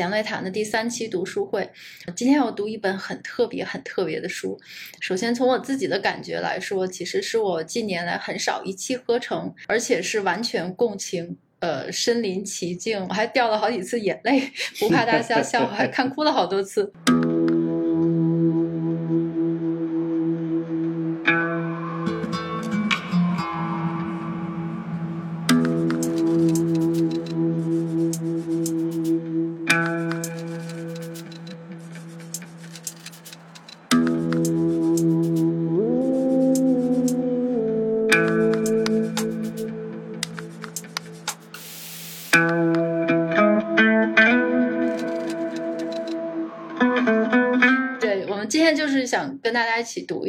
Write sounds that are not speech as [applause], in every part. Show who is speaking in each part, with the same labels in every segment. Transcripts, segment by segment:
Speaker 1: 闲来谈的第三期读书会，今天要读一本很特别、很特别的书。首先从我自己的感觉来说，其实是我近年来很少一气呵成，而且是完全共情，呃，身临其境，我还掉了好几次眼泪，[laughs] 不怕大家笑，我还看哭了好多次。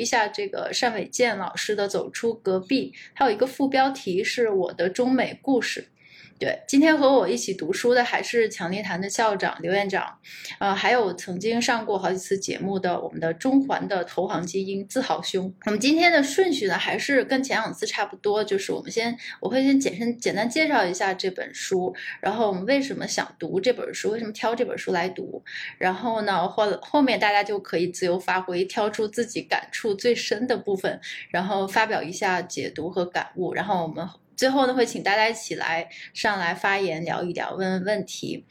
Speaker 1: 一下这个单伟健老师的《走出隔壁》，还有一个副标题是我的中美故事。对，今天和我一起读书的还是强烈谈的校长刘院长，呃，还有曾经上过好几次节目的我们的中环的投行精英自豪兄。我们今天的顺序呢，还是跟前两次差不多，就是我们先我会先简身简单介绍一下这本书，然后我们为什么想读这本书，为什么挑这本书来读，然后呢后后面大家就可以自由发挥，挑出自己感触最深的部分，然后发表一下解读和感悟，然后我们。最后呢，会请大家一起来上来发言，聊一聊，问问问题。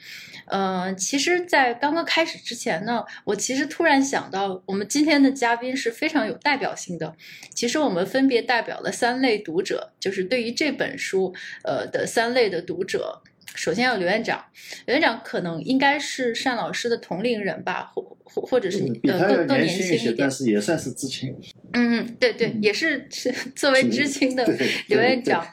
Speaker 1: 嗯，其实，在刚刚开始之前呢，我其实突然想到，我们今天的嘉宾是非常有代表性的。其实我们分别代表了三类读者，就是对于这本书，呃的三类的读者。首先要刘院长，刘院长可能应该是单老师的同龄人吧，或或或者是呃更更年轻
Speaker 2: 一点，但是也算是知青。
Speaker 1: 嗯嗯，对对，也是是作为知青的刘院长，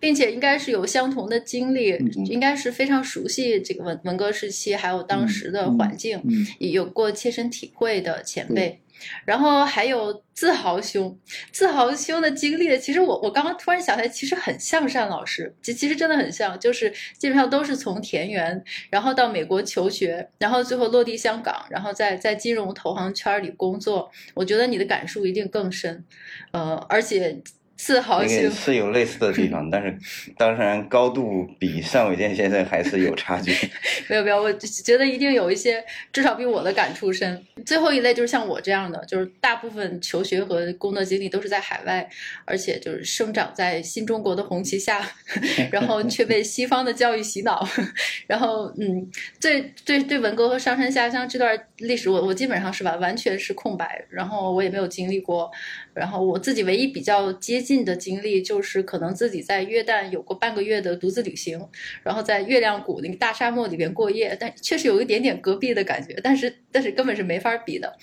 Speaker 1: 并且应该是有相同的经历，应该是非常熟悉这个文文革时期还有当时的环境，有过切身体会的前辈。然后还有自豪兄，自豪兄的经历，其实我我刚刚突然想起来，其实很像单老师，其其实真的很像，就是基本上都是从田园，然后到美国求学，然后最后落地香港，然后在在金融投行圈里工作。我觉得你的感受一定更深，呃，而且。自豪心
Speaker 3: 是有类似的地方，但是当然高度比尚伟健先生还是有差距。[laughs]
Speaker 1: 没有没有，我觉得一定有一些，至少比我的感触深。最后一类就是像我这样的，就是大部分求学和工作经历都是在海外，而且就是生长在新中国的红旗下，[laughs] 然后却被西方的教育洗脑，[laughs] 然后嗯，对对对，文革和上山下乡这段历史，我我基本上是完完全是空白，然后我也没有经历过。然后我自己唯一比较接近的经历，就是可能自己在约旦有过半个月的独自旅行，然后在月亮谷那个大沙漠里边过夜，但确实有一点点隔壁的感觉，但是但是根本是没法比的，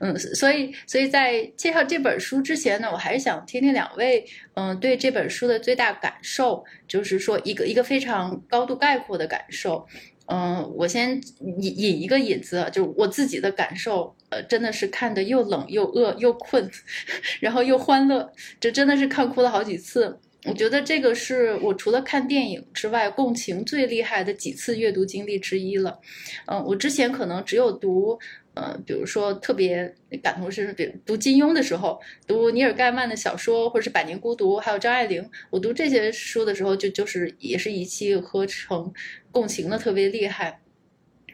Speaker 1: 嗯，所以所以在介绍这本书之前呢，我还是想听听两位，嗯，对这本书的最大感受，就是说一个一个非常高度概括的感受。嗯，我先引引一个引子，就是我自己的感受，呃，真的是看的又冷又饿又困，[laughs] 然后又欢乐，这真的是看哭了好几次。我觉得这个是我除了看电影之外共情最厉害的几次阅读经历之一了。嗯，我之前可能只有读。呃，比如说特别感同身受，比如读金庸的时候，读尼尔盖曼的小说，或者是《百年孤独》，还有张爱玲，我读这些书的时候，就就是也是一气呵成，共情的特别厉害。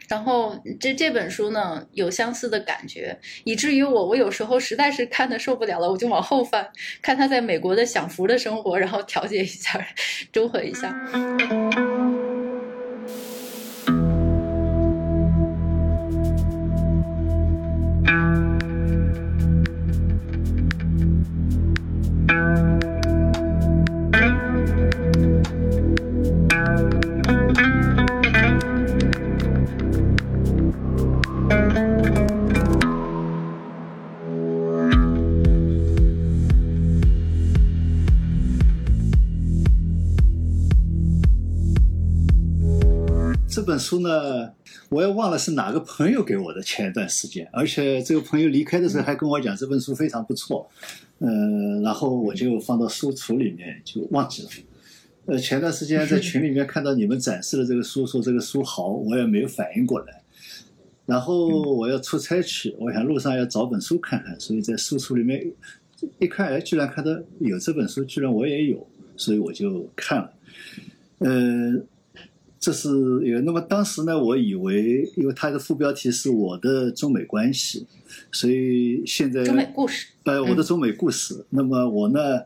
Speaker 1: 然后这这本书呢，有相似的感觉，以至于我我有时候实在是看的受不了了，我就往后翻，看他在美国的享福的生活，然后调节一下，[laughs] 中和一下。
Speaker 2: 这本书呢，我也忘了是哪个朋友给我的。前一段时间，而且这个朋友离开的时候还跟我讲这本书非常不错，呃，然后我就放到书橱里面就忘记了。呃，前段时间在群里面看到你们展示的这个书，说这个书好，我也没有反应过来。然后我要出差去，我想路上要找本书看看，所以在书橱里面一看，哎，居然看到有这本书，居然我也有，所以我就看了。呃。这是有。那么当时呢，我以为，因为它的副标题是我的中美关系，所以现在
Speaker 1: 中美故事，
Speaker 2: 呃，我的中美故事。那么我呢，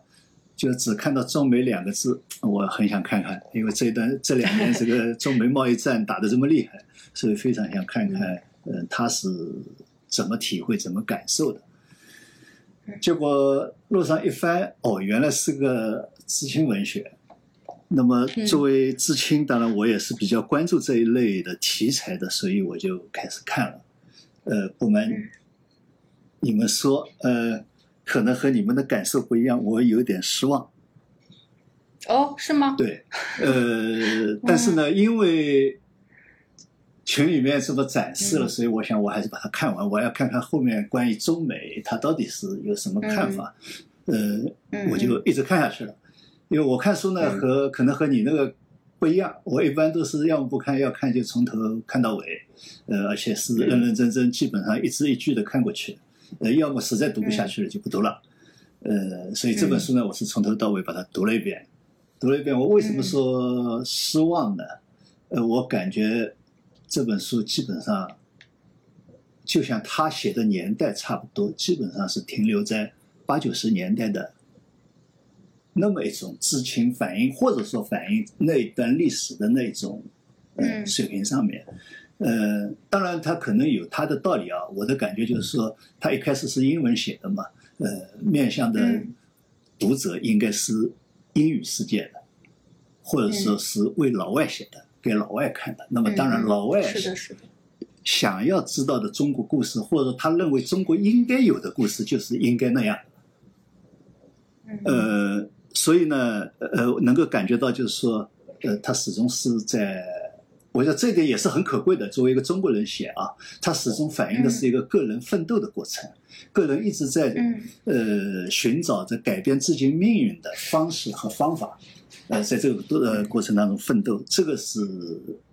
Speaker 2: 就只看到中美两个字，我很想看看，因为这段这两年这个 [laughs] 中美贸易战打得这么厉害，所以非常想看看，嗯，他是怎么体会、怎么感受的。结果路上一翻，哦，原来是个知青文学。那么作为知青，当然我也是比较关注这一类的题材的，所以我就开始看了。呃，不瞒你们说，呃，可能和你们的感受不一样，我有点失望。
Speaker 1: 哦，是吗？
Speaker 2: 对，呃，[laughs] 但是呢，因为群里面这么展示了，所以我想我还是把它看完。我要看看后面关于中美它到底是有什么看法。呃，我就一直看下去了。因为我看书呢，和可能和你那个不一样。我一般都是要么不看，要看就从头看到尾，呃，而且是认认真真，基本上一字一句的看过去。呃，要么实在读不下去了就不读了。呃，所以这本书呢，我是从头到尾把它读了一遍。读了一遍，我为什么说失望呢？呃，我感觉这本书基本上就像他写的年代差不多，基本上是停留在八九十年代的。那么一种知情反应，或者说反映那一段历史的那种呃水平上面，呃，当然他可能有他的道理啊。我的感觉就是说，他一开始是英文写的嘛，呃，面向的读者应该是英语世界的，或者说是为老外写的，给老外看的。那么当然，老外
Speaker 1: 是的，是的，
Speaker 2: 想要知道的中国故事，或者他认为中国应该有的故事，就是应该那样。呃。所以呢，呃，能够感觉到，就是说，呃，他始终是在，我觉得这点也是很可贵的。作为一个中国人写啊，他始终反映的是一个个人奋斗的过程，个人一直在呃寻找着改变自己命运的方式和方法，呃，在这个呃过程当中奋斗，这个是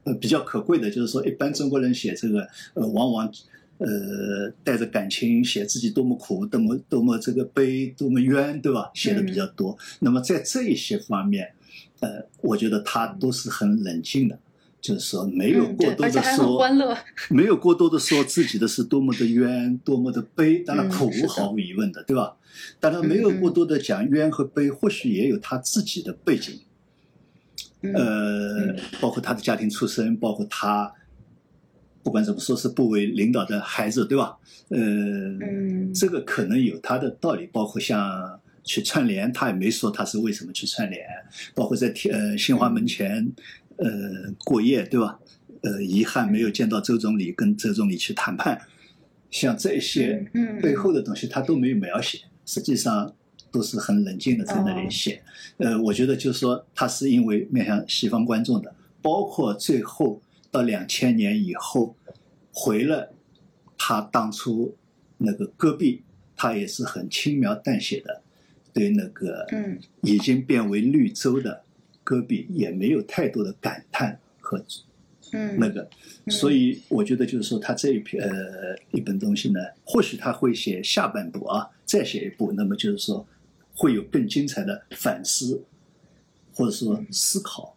Speaker 2: 呃比较可贵的。就是说，一般中国人写这个，呃，往往。呃，带着感情写自己多么苦，多么多么这个悲，多么冤，对吧？写的比较多。那么在这一些方面，呃，我觉得他都是很冷静的，就是说没有过多的说，没有过多的说自己的是多么的冤，多么的悲。当然苦毫无疑问的，对吧？当然没有过多的讲冤和悲，或许也有他自己的背景，呃，包括他的家庭出身，包括他。不管怎么说，是部委领导的孩子，对吧？呃，这个可能有他的道理。包括像去串联，他也没说他是为什么去串联。包括在天呃新华门前呃过夜，对吧？呃，遗憾没有见到周总理，跟周总理去谈判。像这些背后的东西，他都没有描写。实际上都是很冷静的在那里写。呃，我觉得就是说，他是因为面向西方观众的，包括最后。到两千年以后，回了他当初那个戈壁，他也是很轻描淡写的，对那个已经变为绿洲的戈壁也没有太多的感叹和那个，所以我觉得就是说他这一篇呃一本东西呢，或许他会写下半部啊，再写一部，那么就是说会有更精彩的反思或者说思考。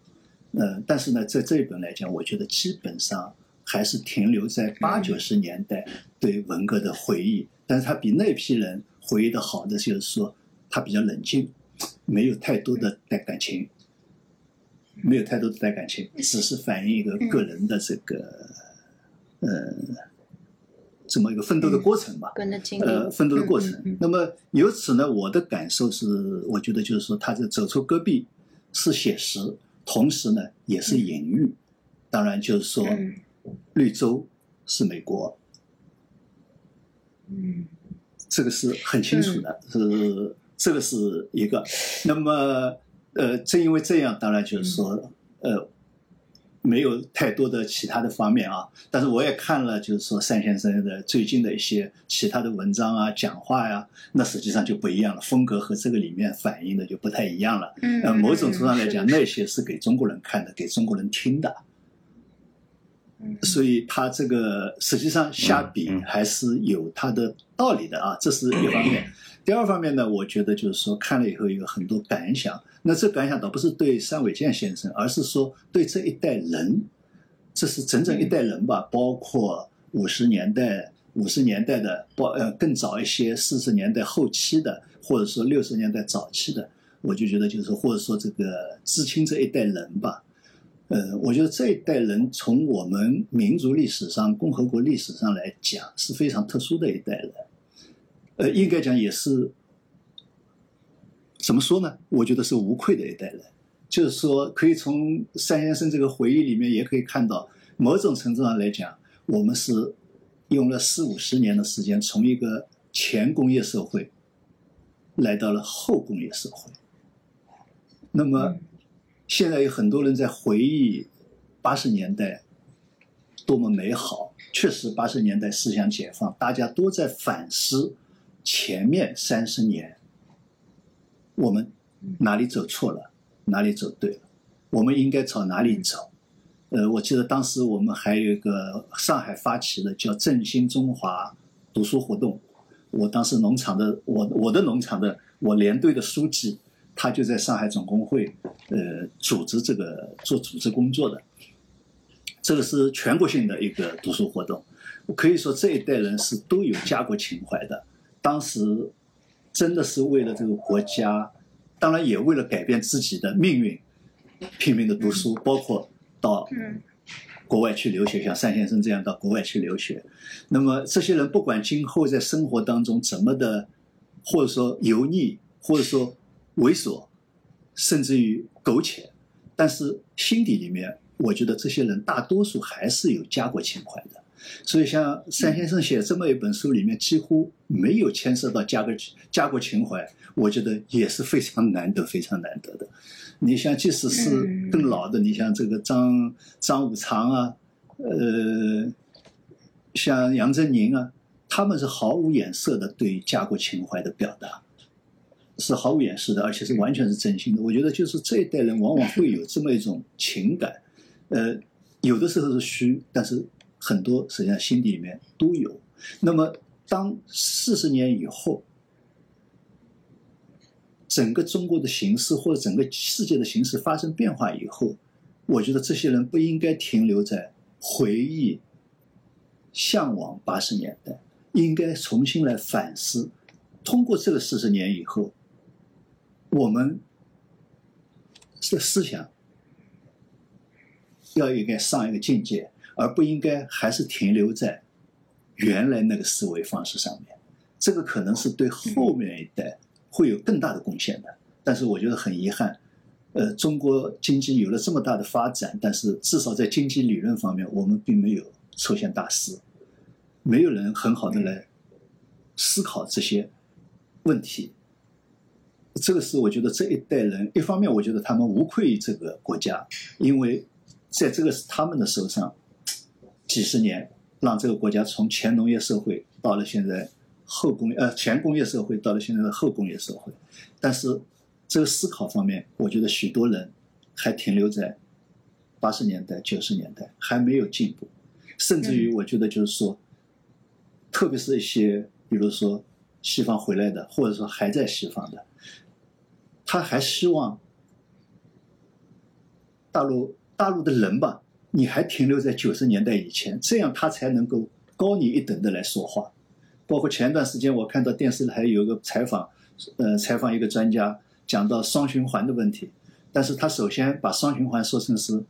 Speaker 2: 呃，但是呢，在这一本来讲，我觉得基本上还是停留在八九十年代对文革的回忆。但是他比那批人回忆的好的，就是说他比较冷静，没有太多的带感情，没有太多的带感情，只是反映一个个人的这个呃这么一个奋斗的过程吧。呃，奋斗的过程。那么由此呢，我的感受是，我觉得就是说，他这走出戈壁是写实。同时呢，也是隐喻，当然就是说，绿洲是美国，
Speaker 1: 嗯，
Speaker 2: 这个是很清楚的，是这个是一个。那么，呃，正因为这样，当然就是说，呃。没有太多的其他的方面啊，但是我也看了，就是说单先生的最近的一些其他的文章啊、讲话呀，那实际上就不一样了，风格和这个里面反映的就不太一样了。
Speaker 1: 嗯，
Speaker 2: 呃，某种程度上来讲，那些是给中国人看的，给中国人听的。所以他这个实际上下笔还是有他的道理的啊，这是一方面。[coughs] 第二方面呢，我觉得就是说看了以后有很多感想。那这感想倒不是对三伟健先生，而是说对这一代人，这是整整一代人吧，包括五十年代、五十年代的，包呃更早一些四十年代后期的，或者说六十年代早期的，我就觉得就是或者说这个知青这一代人吧。呃，我觉得这一代人从我们民族历史上、共和国历史上来讲是非常特殊的一代人，呃，应该讲也是怎么说呢？我觉得是无愧的一代人。就是说，可以从单先生这个回忆里面也可以看到，某种程度上来讲，我们是用了四五十年的时间，从一个前工业社会来到了后工业社会。那么。现在有很多人在回忆八十年代多么美好，确实八十年代思想解放，大家都在反思前面三十年我们哪里走错了，哪里走对了，我们应该朝哪里走。呃，我记得当时我们还有一个上海发起的叫“振兴中华”读书活动，我当时农场的我我的农场的我连队的书记。他就在上海总工会，呃，组织这个做组织工作的，这个是全国性的一个读书活动。可以说这一代人是都有家国情怀的。当时真的是为了这个国家，当然也为了改变自己的命运，拼命的读书，包括到国外去留学，像单先生这样到国外去留学。那么这些人不管今后在生活当中怎么的，或者说油腻，或者说。猥琐，甚至于苟且，但是心底里面，我觉得这些人大多数还是有家国情怀的。所以，像单先生写这么一本书里面，几乎没有牵涉到家国家国情怀，我觉得也是非常难得、非常难得的。你像，即使是更老的，你像这个张张五常啊，呃，像杨振宁啊，他们是毫无掩饰的对家国情怀的表达。是毫无掩饰的，而且是完全是真心的。我觉得就是这一代人往往会有这么一种情感，呃，有的时候是虚，但是很多实际上心底里面都有。那么当四十年以后，整个中国的形势或者整个世界的形势发生变化以后，我觉得这些人不应该停留在回忆、向往八十年代，应该重新来反思。通过这个四十年以后。我们的思想要应该上一个境界，而不应该还是停留在原来那个思维方式上面。这个可能是对后面一代会有更大的贡献的。但是我觉得很遗憾，呃，中国经济有了这么大的发展，但是至少在经济理论方面，我们并没有出现大师，没有人很好的来思考这些问题。这个是我觉得这一代人，一方面我觉得他们无愧于这个国家，因为在这个是他们的手上，几十年让这个国家从前农业社会到了现在后工呃前工业社会到了现在的后工业社会，但是这个思考方面，我觉得许多人还停留在八十年代九十年代，还没有进步，甚至于我觉得就是说，特别是一些比如说西方回来的，或者说还在西方的。他还希望大陆大陆的人吧，你还停留在九十年代以前，这样他才能够高你一等的来说话。包括前段时间我看到电视台有个采访，呃，采访一个专家讲到双循环的问题，但是他首先把双循环说成是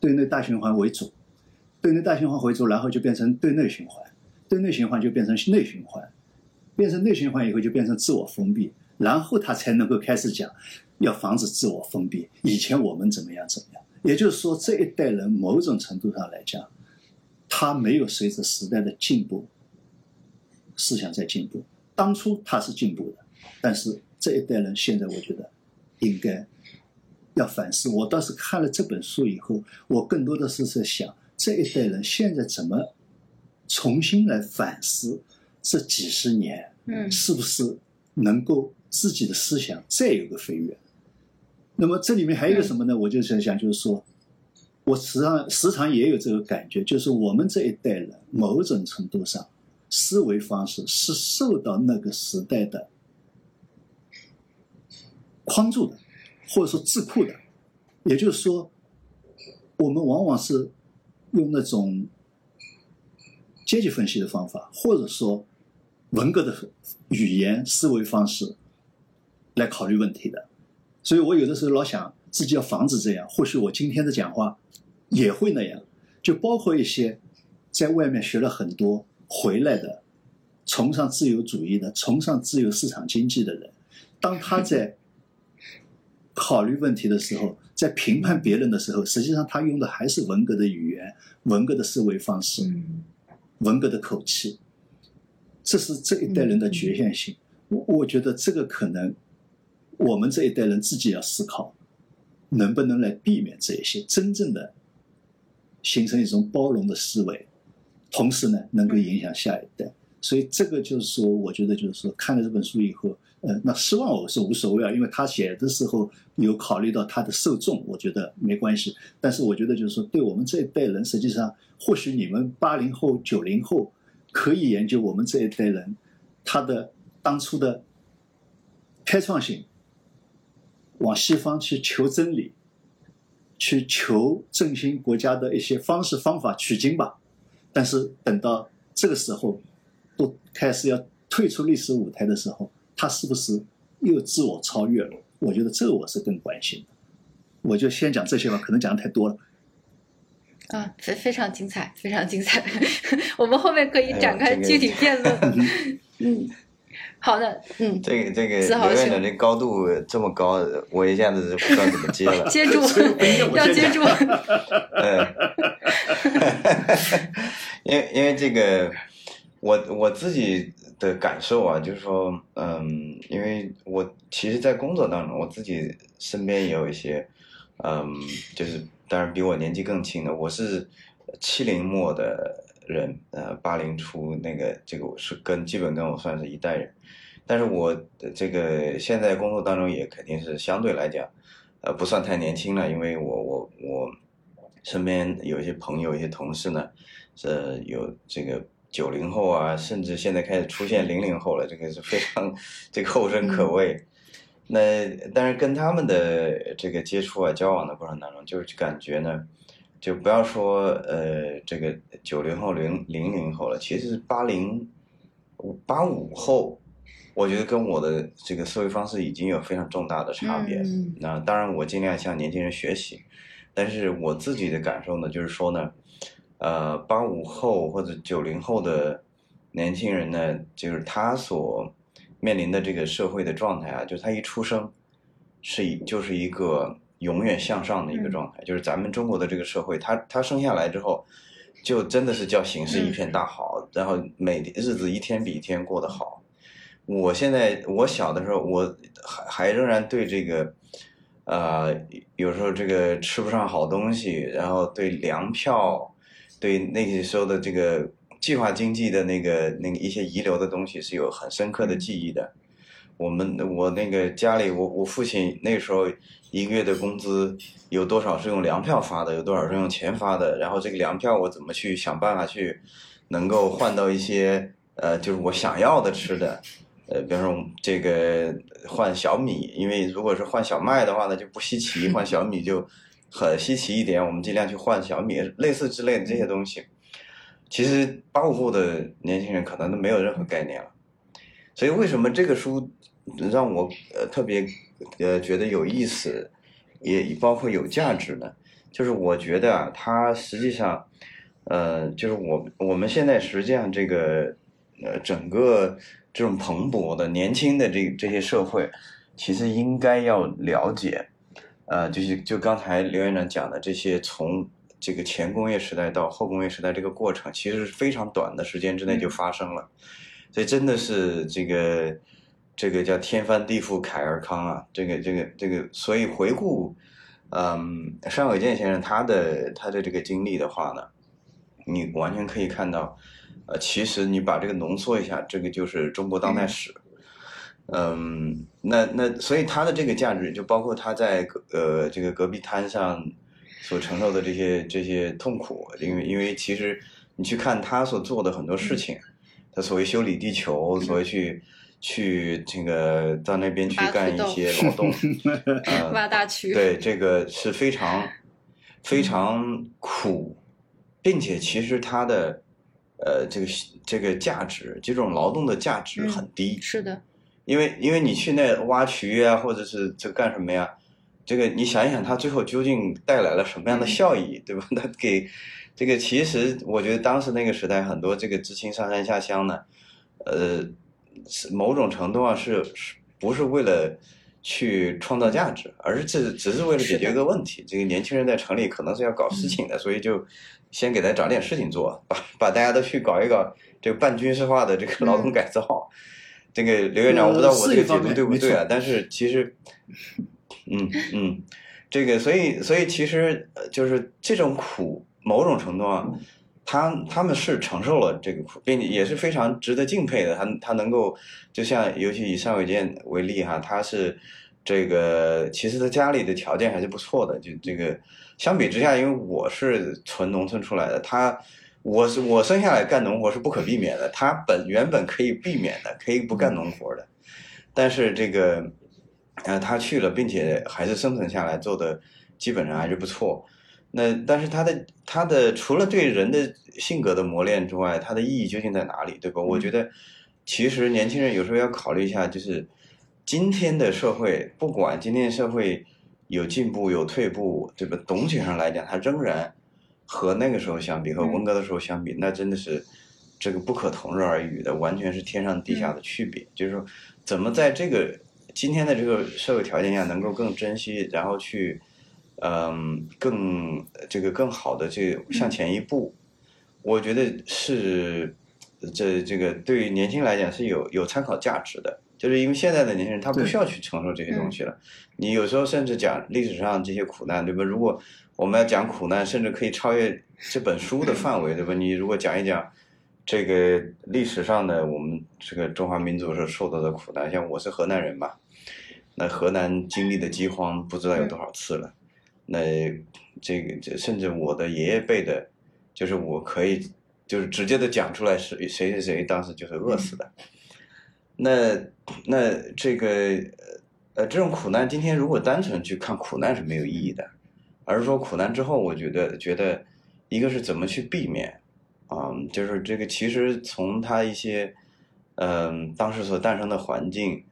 Speaker 2: 对内大循环为主，对内大循环为主，然后就变成对内循环，对内循环就变成内循环，变成内循环以后就变成自我封闭。然后他才能够开始讲，要防止自我封闭。以前我们怎么样怎么样？也就是说，这一代人某种程度上来讲，他没有随着时代的进步，思想在进步。当初他是进步的，但是这一代人现在我觉得应该要反思。我倒是看了这本书以后，我更多的是在想，这一代人现在怎么重新来反思这几十年，嗯，是不是能够。自己的思想再有个飞跃，那么这里面还有一个什么呢？我就在想，就是说，我时常时常也有这个感觉，就是我们这一代人某种程度上思维方式是受到那个时代的框住的，或者说桎梏的。也就是说，我们往往是用那种阶级分析的方法，或者说文革的语言思维方式来考虑问题的。所以我有的时候老想自己要防止这样，或许我今天的讲话也会那样。就包括一些在外面学了很多回来的，崇尚自由主义的、崇尚自由市场经济的人，当他在 [laughs] 考虑问题的时候，在评判别人的时候，实际上他用的还是文革的语言、文革的思维方式、文革的口气。这是这一代人的局限性。我我觉得这个可能我们这一代人自己要思考，能不能来避免这一些真正的。形成一种包容的思维，同时呢，能够影响下一代。所以这个就是说，我觉得就是说，看了这本书以后，呃，那失望我是无所谓啊，因为他写的时候有考虑到他的受众，我觉得没关系。但是我觉得就是说，对我们这一代人，实际上或许你们八零后、九零后可以研究我们这一代人他的当初的开创性，往西方去求真理。去求振兴国家的一些方式方法取经吧，但是等到这个时候，都开始要退出历史舞台的时候，他是不是又自我超越了？我觉得这个我是更关心的。我就先讲这些吧，可能讲的太多了。
Speaker 1: 啊，非非常精彩，非常精彩。[laughs] 我们后面可以展开具体辩论。[laughs] 嗯。好的，嗯，
Speaker 3: 这个这个刘院长这高度这么高，我一下子不知道怎么接了。[laughs]
Speaker 1: 接住，[laughs] 要接住。[laughs]
Speaker 3: 嗯，因为因为这个，我我自己的感受啊，就是说，嗯，因为我其实，在工作当中，我自己身边也有一些，嗯，就是当然比我年纪更轻的，我是七零末的。人呃，八零初那个这个是跟基本跟我算是一代人，但是我的这个现在工作当中也肯定是相对来讲，呃，不算太年轻了，因为我我我身边有一些朋友、一些同事呢，是有这个九零后啊，甚至现在开始出现零零后了，这个是非常 [laughs] 这个后生可畏。那但是跟他们的这个接触啊、交往的过程当中，就是感觉呢。就不要说呃这个九零后零零零后了，其实八零八五后，我觉得跟我的这个思维方式已经有非常重大的差别。那当然我尽量向年轻人学习，但是我自己的感受呢，就是说呢，呃八五后或者九零后的年轻人呢，就是他所面临的这个社会的状态啊，就是他一出生是一就是一个。永远向上的一个状态，就是咱们中国的这个社会，他他生下来之后，就真的是叫形势一片大好，然后每日子一天比一天过得好。我现在我小的时候，我还还仍然对这个，呃，有时候这个吃不上好东西，然后对粮票，对那些时候的这个计划经济的那个那个一些遗留的东西是有很深刻的记忆的。我们我那个家里，我我父亲那时候一个月的工资有多少是用粮票发的，有多少是用钱发的，然后这个粮票我怎么去想办法去能够换到一些呃，就是我想要的吃的，呃，比方说这个换小米，因为如果是换小麦的话呢就不稀奇，换小米就很稀奇一点，我们尽量去换小米，类似之类的这些东西，其实八五后的年轻人可能都没有任何概念了，所以为什么这个书？让我呃特别呃觉得有意思，也包括有价值呢，就是我觉得啊，它实际上，呃，就是我我们现在实际上这个呃整个这种蓬勃的年轻的这这些社会，其实应该要了解，呃，就是就刚才刘院长讲的这些从这个前工业时代到后工业时代这个过程，其实是非常短的时间之内就发生了，所以真的是这个。这个叫天翻地覆凯而康啊，这个这个这个，所以回顾，嗯，尚伟健先生他的他的这个经历的话呢，你完全可以看到，呃，其实你把这个浓缩一下，这个就是中国当代史，嗯，那那所以他的这个价值就包括他在呃这个戈壁滩上所承受的这些这些痛苦，因为因为其实你去看他所做的很多事情。他所谓修理地球，所谓去去这个到那边去干一些 [laughs] 劳动，[laughs] 呃，
Speaker 1: 挖大渠，
Speaker 3: 对，这个是非常非常苦，并且其实他的呃这个这个价值，这种劳动的价值
Speaker 1: 嗯
Speaker 3: 很低，
Speaker 1: 是的，
Speaker 3: 因为因为你去那挖渠啊，或者是这干什么呀？这个你想一想，它最后究竟带来了什么样的效益，对吧？[laughs] 它给这个其实我觉得当时那个时代很多这个知青上山下乡呢，呃，是某种程度上是是不是为了去创造价值，而是只只是为了解决一个问题。这个年轻人在城里可能是要搞事情的，所以就先给他找点事情做，把把大家都去搞一搞这个半军事化的这个劳动改造。这个刘院长，我不知道我这个解读对不对啊？但是其实，嗯嗯，这个所以所以其实呃就是这种苦，某种程度啊，他他们是承受了这个苦，并且也是非常值得敬佩的。他他能够，就像尤其以尚伟健为例哈，他是这个其实他家里的条件还是不错的。就这个相比之下，因为我是纯农村出来的，他我是我生下来干农活是不可避免的，他本原本可以避免的，可以不干农活的，但是这个呃他去了，并且还是生存下来，做的基本上还是不错。那但是他的他的除了对人的性格的磨练之外，它的意义究竟在哪里，对吧？我觉得其实年轻人有时候要考虑一下，就是今天的社会，不管今天的社会有进步有退步，对吧？总体上来讲，它仍然和那个时候相比，和文革的时候相比，那真的是这个不可同日而语的，完全是天上地下的区别。就是说，怎么在这个今天的这个社会条件下，能够更珍惜，然后去。嗯，更这个更好的去向前一步，我觉得是这这个对于年轻人来讲是有有参考价值的，就是因为现在的年轻人他不需要去承受这些东西了。你有时候甚至讲历史上这些苦难，对吧？如果我们要讲苦难，甚至可以超越这本书的范围，对吧？你如果讲一讲这个历史上的我们这个中华民族所受到的苦难，像我是河南人嘛，那河南经历的饥荒不知道有多少次了。那这个这甚至我的爷爷辈的，就是我可以就是直接的讲出来是谁谁谁当时就是饿死的。那那这个呃这种苦难，今天如果单纯去看苦难是没有意义的，而是说苦难之后，我觉得觉得一个是怎么去避免啊、就是这个其实从他一些嗯、当时所诞生的环境，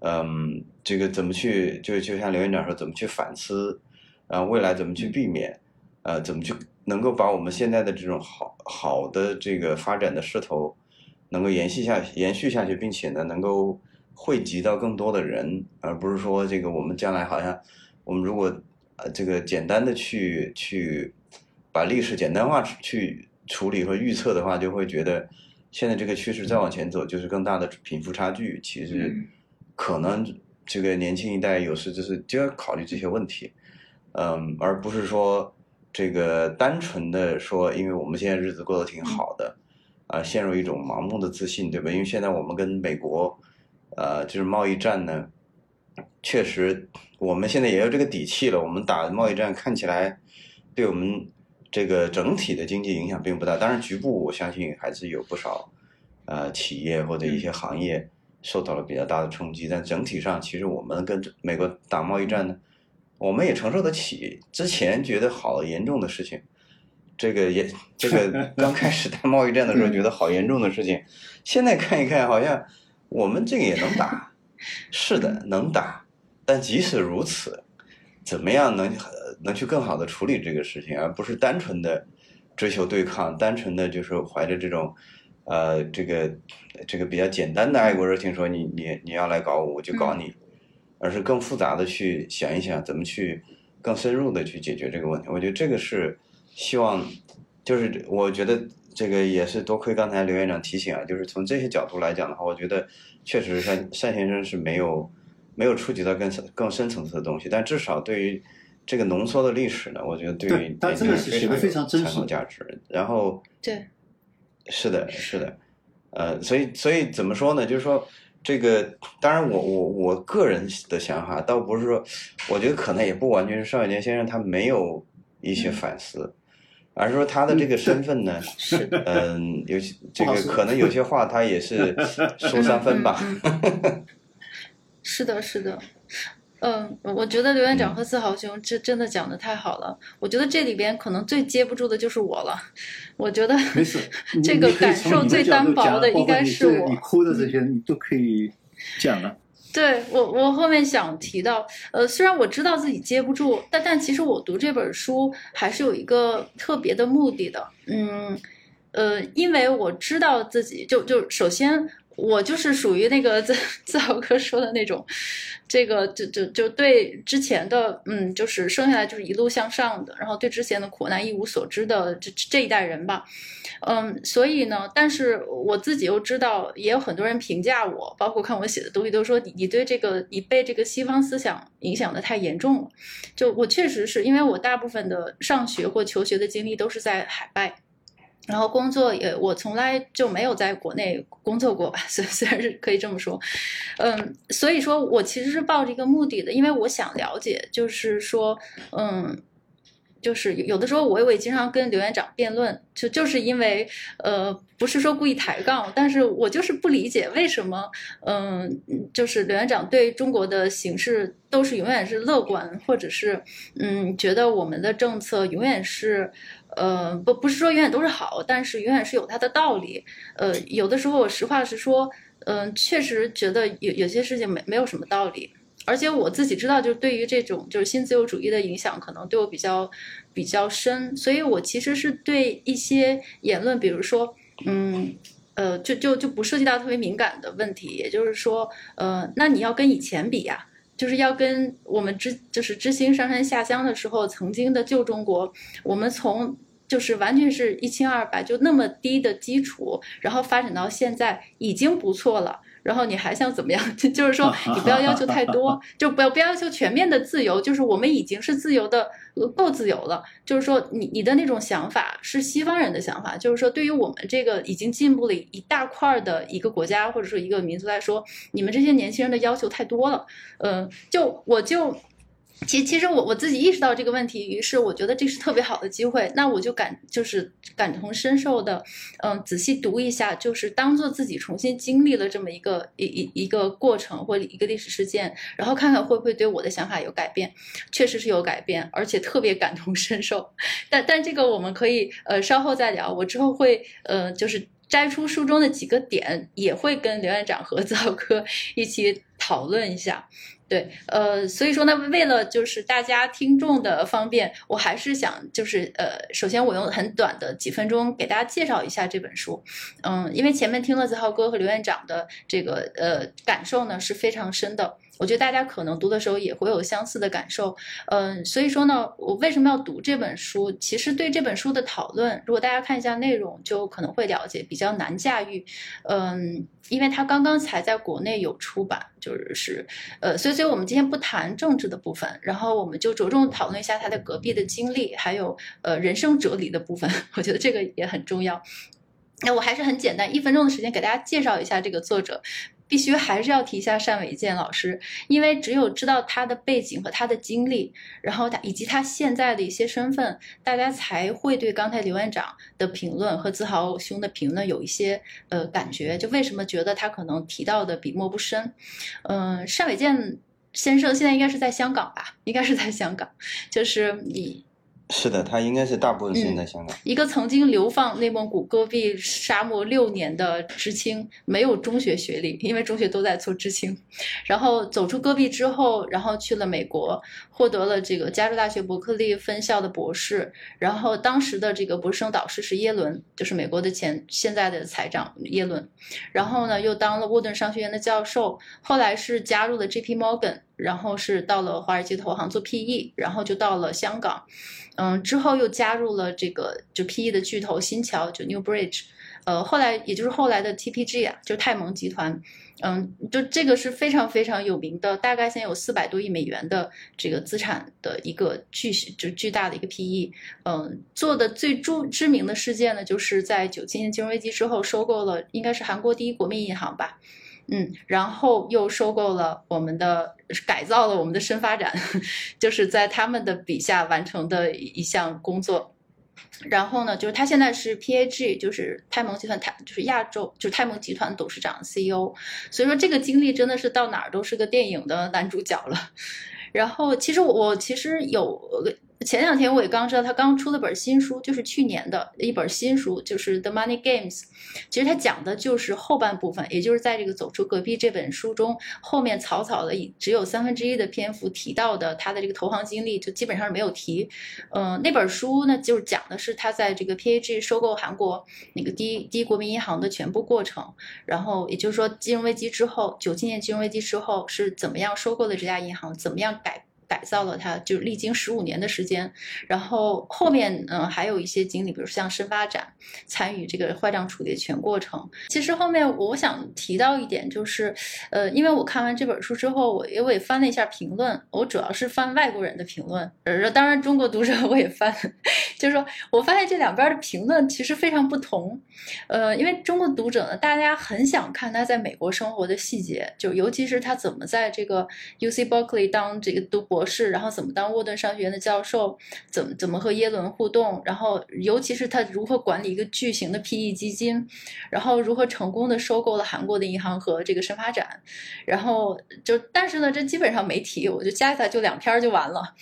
Speaker 3: 嗯，这个怎么去就就像刘院长说，怎么去反思。然后未来怎么去避免，呃，怎么去能够把我们现在的这种好好的这个发展的势头，能够延续下延续下去，并且呢，能够惠及到更多的人，而不是说这个我们将来好像我们如果呃这个简单的去去把历史简单化去处理和预测的话，就会觉得现在这个趋势再往前走就是更大的贫富差距。其实可能这个年轻一代有时就是就要考虑这些问题。嗯，而不是说这个单纯的说，因为我们现在日子过得挺好的，啊、陷入一种盲目的自信，对吧？因为现在我们跟美国，呃，就是贸易战呢，确实我们现在也有这个底气了。我们打贸易战看起来对我们这个整体的经济影响并不大，当然局部我相信还是有不少呃企业或者一些行业受到了比较大的冲击，但整体上其实我们跟美国打贸易战呢。我们也承受得起之前觉得好严重的事情，这个也这个 [laughs] 刚开始打贸易战的时候觉得好严重的事情，现在看一看好像我们这个也能打，是的能打，但即使如此，怎么样能能去更好的处理这个事情，而不是单纯的追求对抗，单纯的就是怀着这种呃这个这个比较简单的爱国热情说你你你要来搞我我就搞你。而是更复杂的去想一想，怎么去更深入的去解决这个问题。我觉得这个是希望，就是我觉得这个也是多亏刚才刘院长提醒啊，就是从这些角度来讲的话，我觉得确实单单先生是没有没有触及到更更深层次的东西，但至少对于这个浓缩的历史呢，我觉得对于
Speaker 2: 他这个是写的非常真实
Speaker 3: 参考价值。然后
Speaker 1: 对，
Speaker 3: 是的，是的，呃，所以所以怎么说呢？就是说。这个当然我，我我我个人的想法倒不是说，我觉得可能也不完全是邵伟健先生他没有一些反思，而是说他的这个身份呢，[laughs]
Speaker 1: 是的，
Speaker 3: 嗯，有些这个可能有些话他也是 [laughs] 说三分吧。[laughs]
Speaker 1: 是的，是的。嗯，我觉得刘院长和四豪兄这真的讲的太好了。我觉得这里边可能最接不住的就是我了。我觉得
Speaker 2: 没事，
Speaker 1: 这个感受最单薄的应该是我
Speaker 2: 你哭的这些你都可以讲了。
Speaker 1: 对我，我后面想提到，呃，虽然我知道自己接不住，但但其实我读这本书还是有一个特别的目的的，嗯，呃，因为我知道自己就就首先我就是属于那个自 [laughs] 自豪哥说的那种，这个就就就对之前的嗯，就是生下来就是一路向上的，然后对之前的苦难一无所知的这这一代人吧，嗯，所以呢，但是我自己又知道，也有很多人评价我，包括看我写的东西，都说你你对这个你被这个西方思想影响的太严重了。就我确实是因为我大部分的上学或求学的经历都是在海外。然后工作也，我从来就没有在国内工作过吧，[laughs] 虽虽然是可以这么说，嗯，所以说我其实是抱着一个目的的，因为我想了解，就是说，嗯，就是有的时候我也会经常跟刘院长辩论，就就是因为，呃，不是说故意抬杠，但是我就是不理解为什么，嗯，就是刘院长对中国的形势都是永远是乐观，或者是，嗯，觉得我们的政策永远是。呃，不不是说永远都是好，但是永远是有它的道理。呃，有的时候我实话实说，嗯、确实觉得有有些事情没没有什么道理。而且我自己知道，就是对于这种就是新自由主义的影响，可能对我比较比较深，所以我其实是对一些言论，比如说，嗯。呃，就就就不涉及到特别敏感的问题，也就是说，呃，那你要跟以前比呀、就是要跟我们知就是知青上山下乡的时候，曾经的旧中国，我们从就是完全是一清二白，就那么低的基础，然后发展到现在已经不错了。然后你还想怎么样？[laughs] 就是说，[laughs] 你不要要求太多，就不要不要要求全面的自由。就是我们已经是自由的，呃够自由了。就是说你，你的那种想法是西方人的想法。就是说，对于我们这个已经进步了一大块儿的一个国家或者说一个民族来说，你们这些年轻人的要求太多了。嗯，就我就。其其实我我自己意识到这个问题，于是我觉得这是特别好的机会，那我就感就是感同身受的，嗯，仔细读一下，就是当做自己重新经历了这么一个一一一个过程或一个历史事件，然后看看会不会对我的想法有改变，确实是有改变，而且特别感同身受。但但这个我们可以呃稍后再聊，我之后会呃就是摘出书中的几个点，也会跟刘院长和 [laughs] 赵哥一起讨论一下。对，呃，所以说呢，为了就是大家听众的方便，我还是想就是呃，首先我用很短的几分钟给大家介绍一下这本书，嗯，因为前面听了子浩哥和刘院长的这个呃感受呢是非常深的，我觉得大家可能读的时候也会有相似的感受，嗯，所以说呢，我为什么要读这本书？其实对这本书的讨论，如果大家看一下内容，就可能会了解比较难驾驭，嗯，因为它刚刚才在国内有出版，就是是呃，所以所以我们今天不谈政治的部分，然后我们就着重讨论一下他的隔壁的经历，还有呃人生哲理的部分，[laughs] 我觉得这个也很重要。那我还是很简单，一分钟的时间给大家介绍一下这个作者。必须还是要提一下单伟健老师，因为只有知道他的背景和他的经历，然后他以及他现在的一些身份，大家才会对刚才刘院长的评论和自豪兄的评论有一些呃感觉。就为什么觉得他可能提到的笔墨不深？嗯、单伟健先生现在应该是在香港吧？应该是在香港，就是你
Speaker 3: 是的，他应该是大部分时间
Speaker 1: 嗯
Speaker 3: 在香港。
Speaker 1: 一个曾经流放内蒙古戈壁沙漠六年的知青，没有中学学历，因为中学都在做知青，然后走出戈壁之后，然后去了美国，获得了这个加州大学伯克利分校的博士，然后当时的这个博士生导师是耶伦，就是美国的前现在的财长耶伦，然后呢又当了沃顿商学院的教授，后来是加入了 J.P. Morgan，然后是到了华尔街投行做 PE，然后就到了香港。嗯，之后又加入了这个就 PE 的巨头新桥，就 New Bridge，呃，后来也就是后来的 TPG 啊，就泰蒙集团，嗯，就这个是非常非常有名的，大概现在有四百多亿美元的这个资产的一个巨就巨大的一个 PE，嗯，做的最著知名的事件呢，就是在九七年金融危机之后收购了，应该是韩国第一国民银行吧。嗯，然后又收购了我们的，改造了我们的深发展，[laughs] 就是在他们的笔下完成的一项工作。然后呢，就是他现在是 PAG，就是泰蒙集团泰就是亚洲就是泰蒙集团董事长 CEO，所以说这个经历真的是到哪儿都是个电影的男主角了。[laughs] 然后其实我我其实有前两天我也刚知道他刚出了本新书，就是去年的一本新书，就是《The Money Games》。其实他讲的就是后半部分，也就是在这个《走出隔壁》这本书中，后面草草的只有三分之一的篇幅提到的他的这个投行经历，就基本上是没有提。嗯，那本书呢，就是讲的是他在这个 PAG 收购韩国那个第一第一国民银行的全部过程。然后也就是说，金融危机之后，九七年金融危机之后是怎么样收购的这家银行，怎么样改。改造了它，就历经十五年的时间，然后后面嗯还有一些经历，比如像深发展参与这个坏账处理的全过程。其实后面我想提到一点，就是呃，因为我看完这本书之后，我也我也翻了一下评论，我主要是翻外国人的评论，呃，当然中国读者我也翻，[laughs] 就是说我发现这两边的评论其实非常不同，呃，因为中国读者呢，大家很想看他在美国生活的细节，就尤其是他怎么在这个 U C Berkeley 当这个读博。博士，然后怎么当沃顿商学院的教授，怎么怎么和耶伦互动，然后尤其是他如何管理一个巨型的 PE 基金，然后如何成功的收购了韩国的银行和这个深发展，然后就但是呢，这基本上没提，我就加起来就两篇就完了。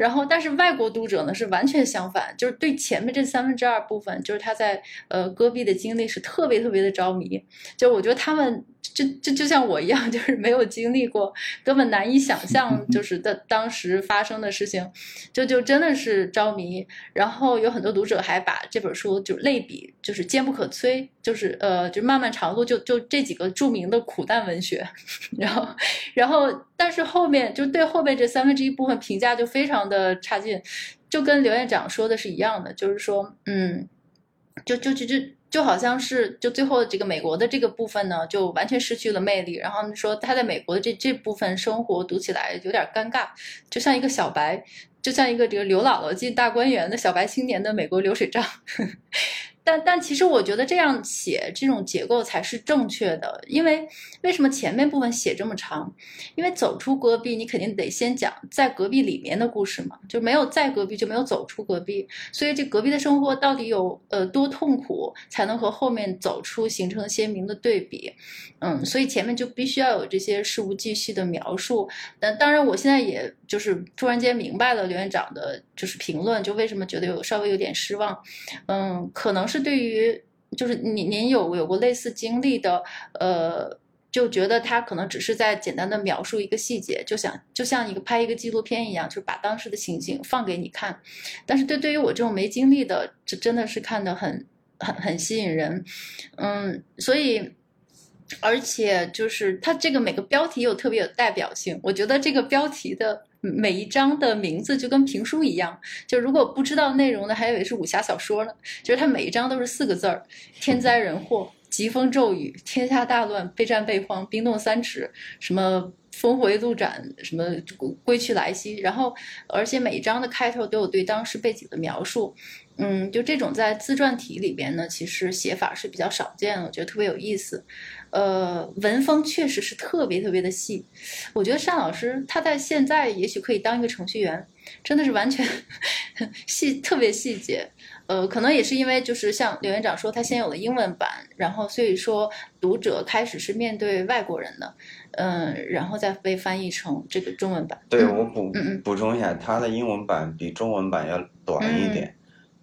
Speaker 1: 然后但是外国读者呢是完全相反，就是对前面这三分之二部分，就是他在呃戈壁的经历是特别特别的着迷，就我觉得他们。就就就像我一样，[laughs] 就是没有经历过，根本难以想象，[laughs] 就是的当时发生的事情，就就真的是着迷。然后有很多读者还把这本书就类比，就是坚不可摧，就是呃，就漫漫长路，就就这几个著名的苦难文学。[laughs] 然后，然后，但是后面就对后面这三分之一部分评价就非常的差劲，就跟刘院长说的是一样的，就是说，嗯，就就就就。就好像是，就最后这个美国的这个部分呢，就完全失去了魅力。然后说他在美国的这这部分生活读起来有点尴尬，就像一个小白，就像一个这个刘姥姥进大观园的小白青年的美国流水账。[laughs] 但但其实我觉得这样写这种结构才是正确的，因为为什么前面部分写这么长？因为走出戈壁，你肯定得先讲在戈壁里面的故事嘛，就没有在戈壁就没有走出戈壁，所以这戈壁的生活到底有呃多痛苦，才能和后面走出形成鲜明的对比？嗯，所以前面就必须要有这些事无巨细的描述。但当然，我现在也就是突然间明白了刘院长的就是评论，就为什么觉得有稍微有点失望。嗯，可能是。对于就是您您有有过类似经历的，呃，就觉得他可能只是在简单的描述一个细节，就想就像一个拍一个纪录片一样，就是把当时的情景放给你看。但是对对于我这种没经历的，这真的是看的很很很吸引人，嗯，所以而且就是他这个每个标题又特别有代表性，我觉得这个标题的。每一章的名字就跟评书一样，就如果不知道内容的，还以为是武侠小说呢。就是它每一章都是四个字儿：天灾人祸、疾风骤雨、天下大乱、备战备荒、冰冻三尺，什么峰回路转，什么归去来兮。然后，而且每一章的开头都有对当时背景的描述。嗯，就这种在自传体里边呢，其实写法是比较少见的，我觉得特别有意思。呃，文风确实是特别特别的细，我觉得单老师他在现在也许可以当一个程序员，真的是完全 [laughs] 细特别细节。呃，可能也是因为就是像刘院长说，他先有了英文版，然后所以说读者开始是面对外国人的，嗯，然后再被翻译成这个中文版。
Speaker 3: 对我补补充一下，他的英文版比中文版要短一点，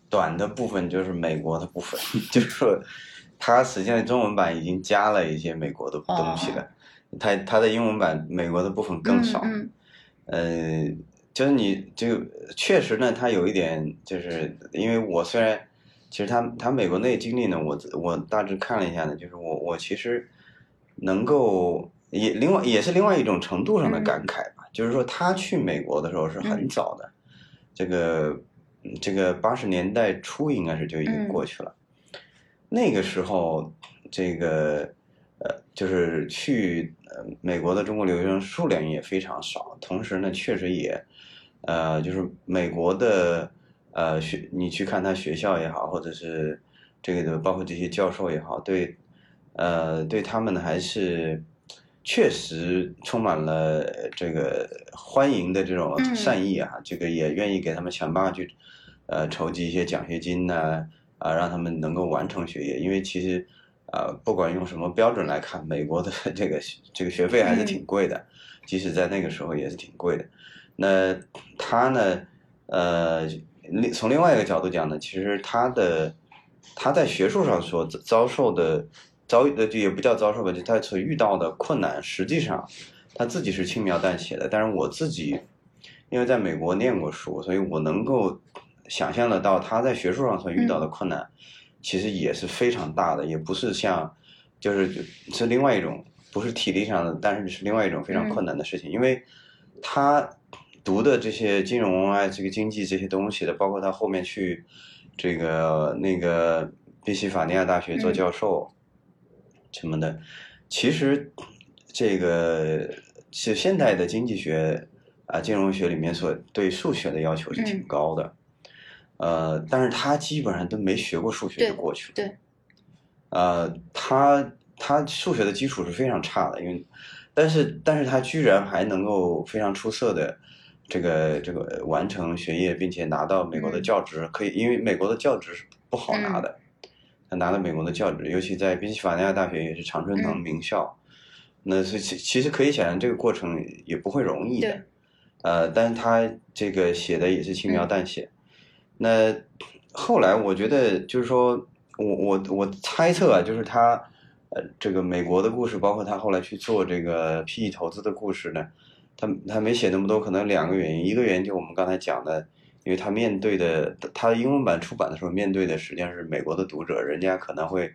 Speaker 3: 短的部分就是美国的部分，[laughs] 就是说。它实际上中文版已经加了一些美国的东西了，它它的英文版美国的部分更少，呃，就是你就确实呢，它有一点就是因为我虽然其实他他美国那些经历呢，我我大致看了一下呢，就是我我其实能够也另外也是另外一种程度上的感慨吧，就是说他去美国的时候是很早的，这个这个八十年代初应该是就已经过去了。那个时候，这个呃，就是去呃美国的中国留学生数量也非常少，同时呢，确实也，呃，就是美国的呃学，你去看他学校也好，或者是这个的包括这些教授也好，对，呃，对他们还是确实充满了这个欢迎的这种善意啊，这个也愿意给他们想办法去。呃筹集一些奖学金呢，啊，让他们能够完成学业。因为其实啊，不管用什么标准来看，美国的 [laughs] 这个这个学费还是挺贵的，即使在那个时候也是挺贵的。那他呢，呃，另从另外一个角度讲呢，其实他的他在学术上所遭受的遭遇的也不叫遭受吧，就他所遇到的困难，实际上他自己是轻描淡写的。但是我自己因为在美国念过书，所以我能够想象得到他在学术上所遇到的困难，其实也是非常大的，也不是像就是是另外一种不是体力上的，但是是另外一种非常困难的事情，因为他。读的这些金融啊，这个经济这些东西的，包括他后面去这个那个宾夕法尼亚大学做教授什么的，其实这个是现代的经济学啊、金融学里面所对数学的要求是挺高的，呃，但是他基本上都没学过数学就过去了，
Speaker 1: 对，
Speaker 3: 呃，他他数学的基础是非常差的，因为但是但是他居然还能够非常出色的。这个这个完成学业，并且拿到美国的教职，可以，因为美国的教职是不好拿的。他拿了美国的教职，尤其在宾夕法尼亚大学也是常春藤名校，那是其其实可以想象这个过程也不会容易的。呃，但是他这个写的也是轻描淡写。那后来我觉得就是说，我我我猜测啊，就是他呃这个美国的故事，包括他后来去做这个 PE 投资的故事呢。他他没写那么多，可能两个原因。一个原因就我们刚才讲的，因为他面对的，他英文版出版的时候面对的实际上是美国的读者，人家可能会，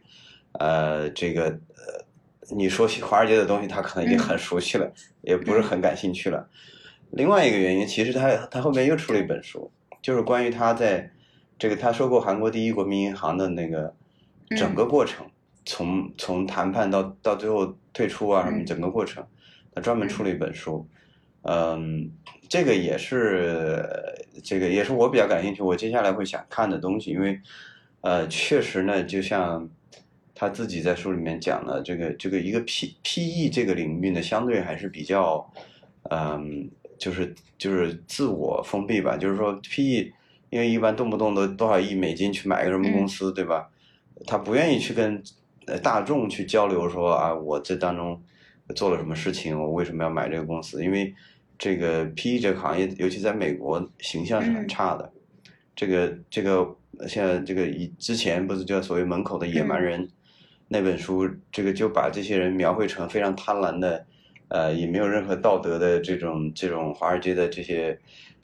Speaker 3: 呃，这个呃，你说起华尔街的东西，他可能已经很熟悉了，也不是很感兴趣了。另外一个原因，其实他他后面又出了一本书，就是关于他在这个他收购韩国第一国民银行的那个整个过程，从从谈判到到最后退出啊什么整个过程，他专门出了一本书。嗯，这个也是，这个也是我比较感兴趣，我接下来会想看的东西，因为，呃，确实呢，就像他自己在书里面讲的，这个这个一个 P P E 这个领域呢，相对还是比较，嗯，就是就是自我封闭吧，就是说 P E，因为一般动不动都多少亿美金去买个什么公司，对吧？他不愿意去跟呃大众去交流，说啊，我这当中做了什么事情，我为什么要买这个公司？因为这个 PE 这个行业，尤其在美国，形象是很差的。这个这个，现在这个以之前不是叫所谓门口的野蛮人那本书，这个就把这些人描绘成非常贪婪的，呃，也没有任何道德的这种这种华尔街的这些，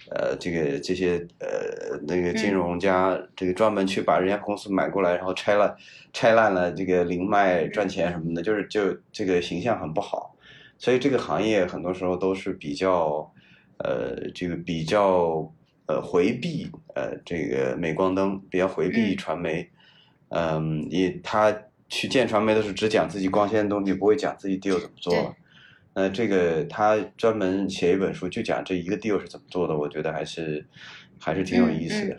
Speaker 3: 呃，这个这些呃那个金融家，这个专门去把人家公司买过来，然后拆了拆烂了，这个零卖赚钱什么的，就是就这个形象很不好。所以这个行业很多时候都是比较，呃，这个比较呃回避呃这个镁光灯，比较回避传媒，嗯，也他去见传媒的时候只讲自己光鲜的东西，不会讲自己 deal 怎么做。那这个他专门写一本书就讲这一个 deal 是怎么做的，我觉得还是还是挺有意思的。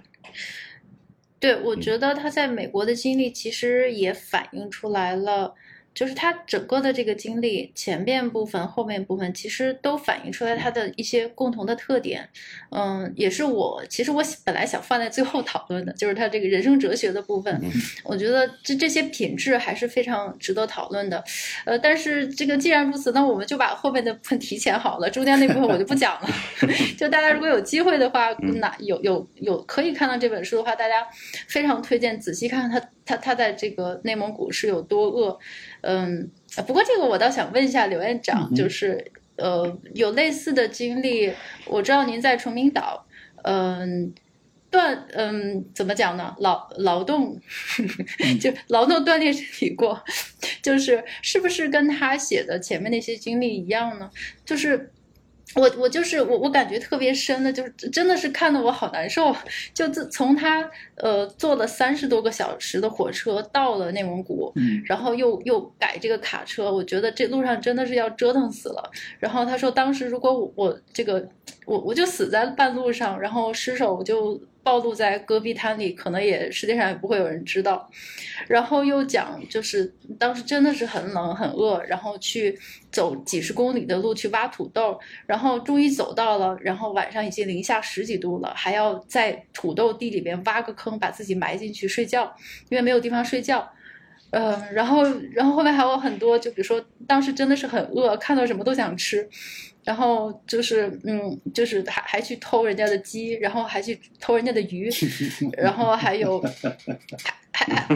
Speaker 1: 对，我觉得他在美国的经历其实也反映出来了。就是他整个的这个经历，前面部分、后面部分，其实都反映出来他的一些共同的特点。嗯，也是我其实我本来想放在最后讨论的，就是他这个人生哲学的部分。[laughs] 我觉得这这些品质还是非常值得讨论的。呃，但是这个既然如此，那我们就把后面的部分提前好了，中间那部分我就不讲了。[laughs] 就大家如果有机会的话，那有有有可以看到这本书的话，大家非常推荐仔细看看他。他他在这个内蒙古是有多饿，嗯，不过这个我倒想问一下刘院长，就是呃，有类似的经历，我知道您在崇明岛，嗯，锻，嗯，怎么讲呢？劳劳动，[laughs] 就劳动锻炼身体过，[laughs] 就是是不是跟他写的前面那些经历一样呢？就是。我我就是我我感觉特别深的，就是真的是看得我好难受。就自从他呃坐了三十多个小时的火车到了内蒙古，然后又又改这个卡车，我觉得这路上真的是要折腾死了。然后他说，当时如果我我这个我我就死在半路上，然后失手就。暴露在戈壁滩里，可能也世界上也不会有人知道。然后又讲，就是当时真的是很冷很饿，然后去走几十公里的路去挖土豆，然后终于走到了，然后晚上已经零下十几度了，还要在土豆地里边挖个坑，把自己埋进去睡觉，因为没有地方睡觉。呃，然后，然后后面还有很多，就比如说当时真的是很饿，看到什么都想吃，然后就是，嗯，就是还还去偷人家的鸡，然后还去偷人家的鱼，[laughs] 然后还有，[laughs] 还还还，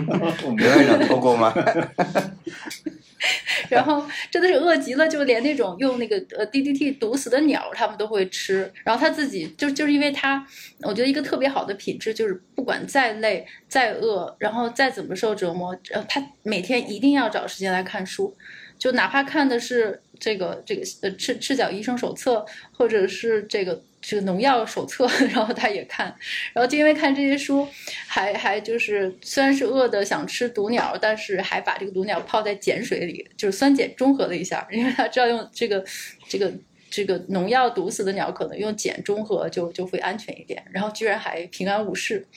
Speaker 3: 刘院长偷过吗？[laughs]
Speaker 1: 然后真的是饿极了，就连那种用那个呃 DDT 毒死的鸟，他们都会吃。然后他自己就就是因为他，我觉得一个特别好的品质就是，不管再累再饿，然后再怎么受折磨，呃，他每天一定要找时间来看书，就哪怕看的是这个这个呃赤赤脚医生手册，或者是这个。这个农药手册，[laughs] 然后他也看，然后就因为看这些书，还还就是虽然是饿的想吃毒鸟，但是还把这个毒鸟泡在碱水里，就是酸碱中和了一下，[laughs] 因为他知道用这个这个这个农药毒死的鸟，可能用碱中和就就会安全一点，然后居然还平安无事，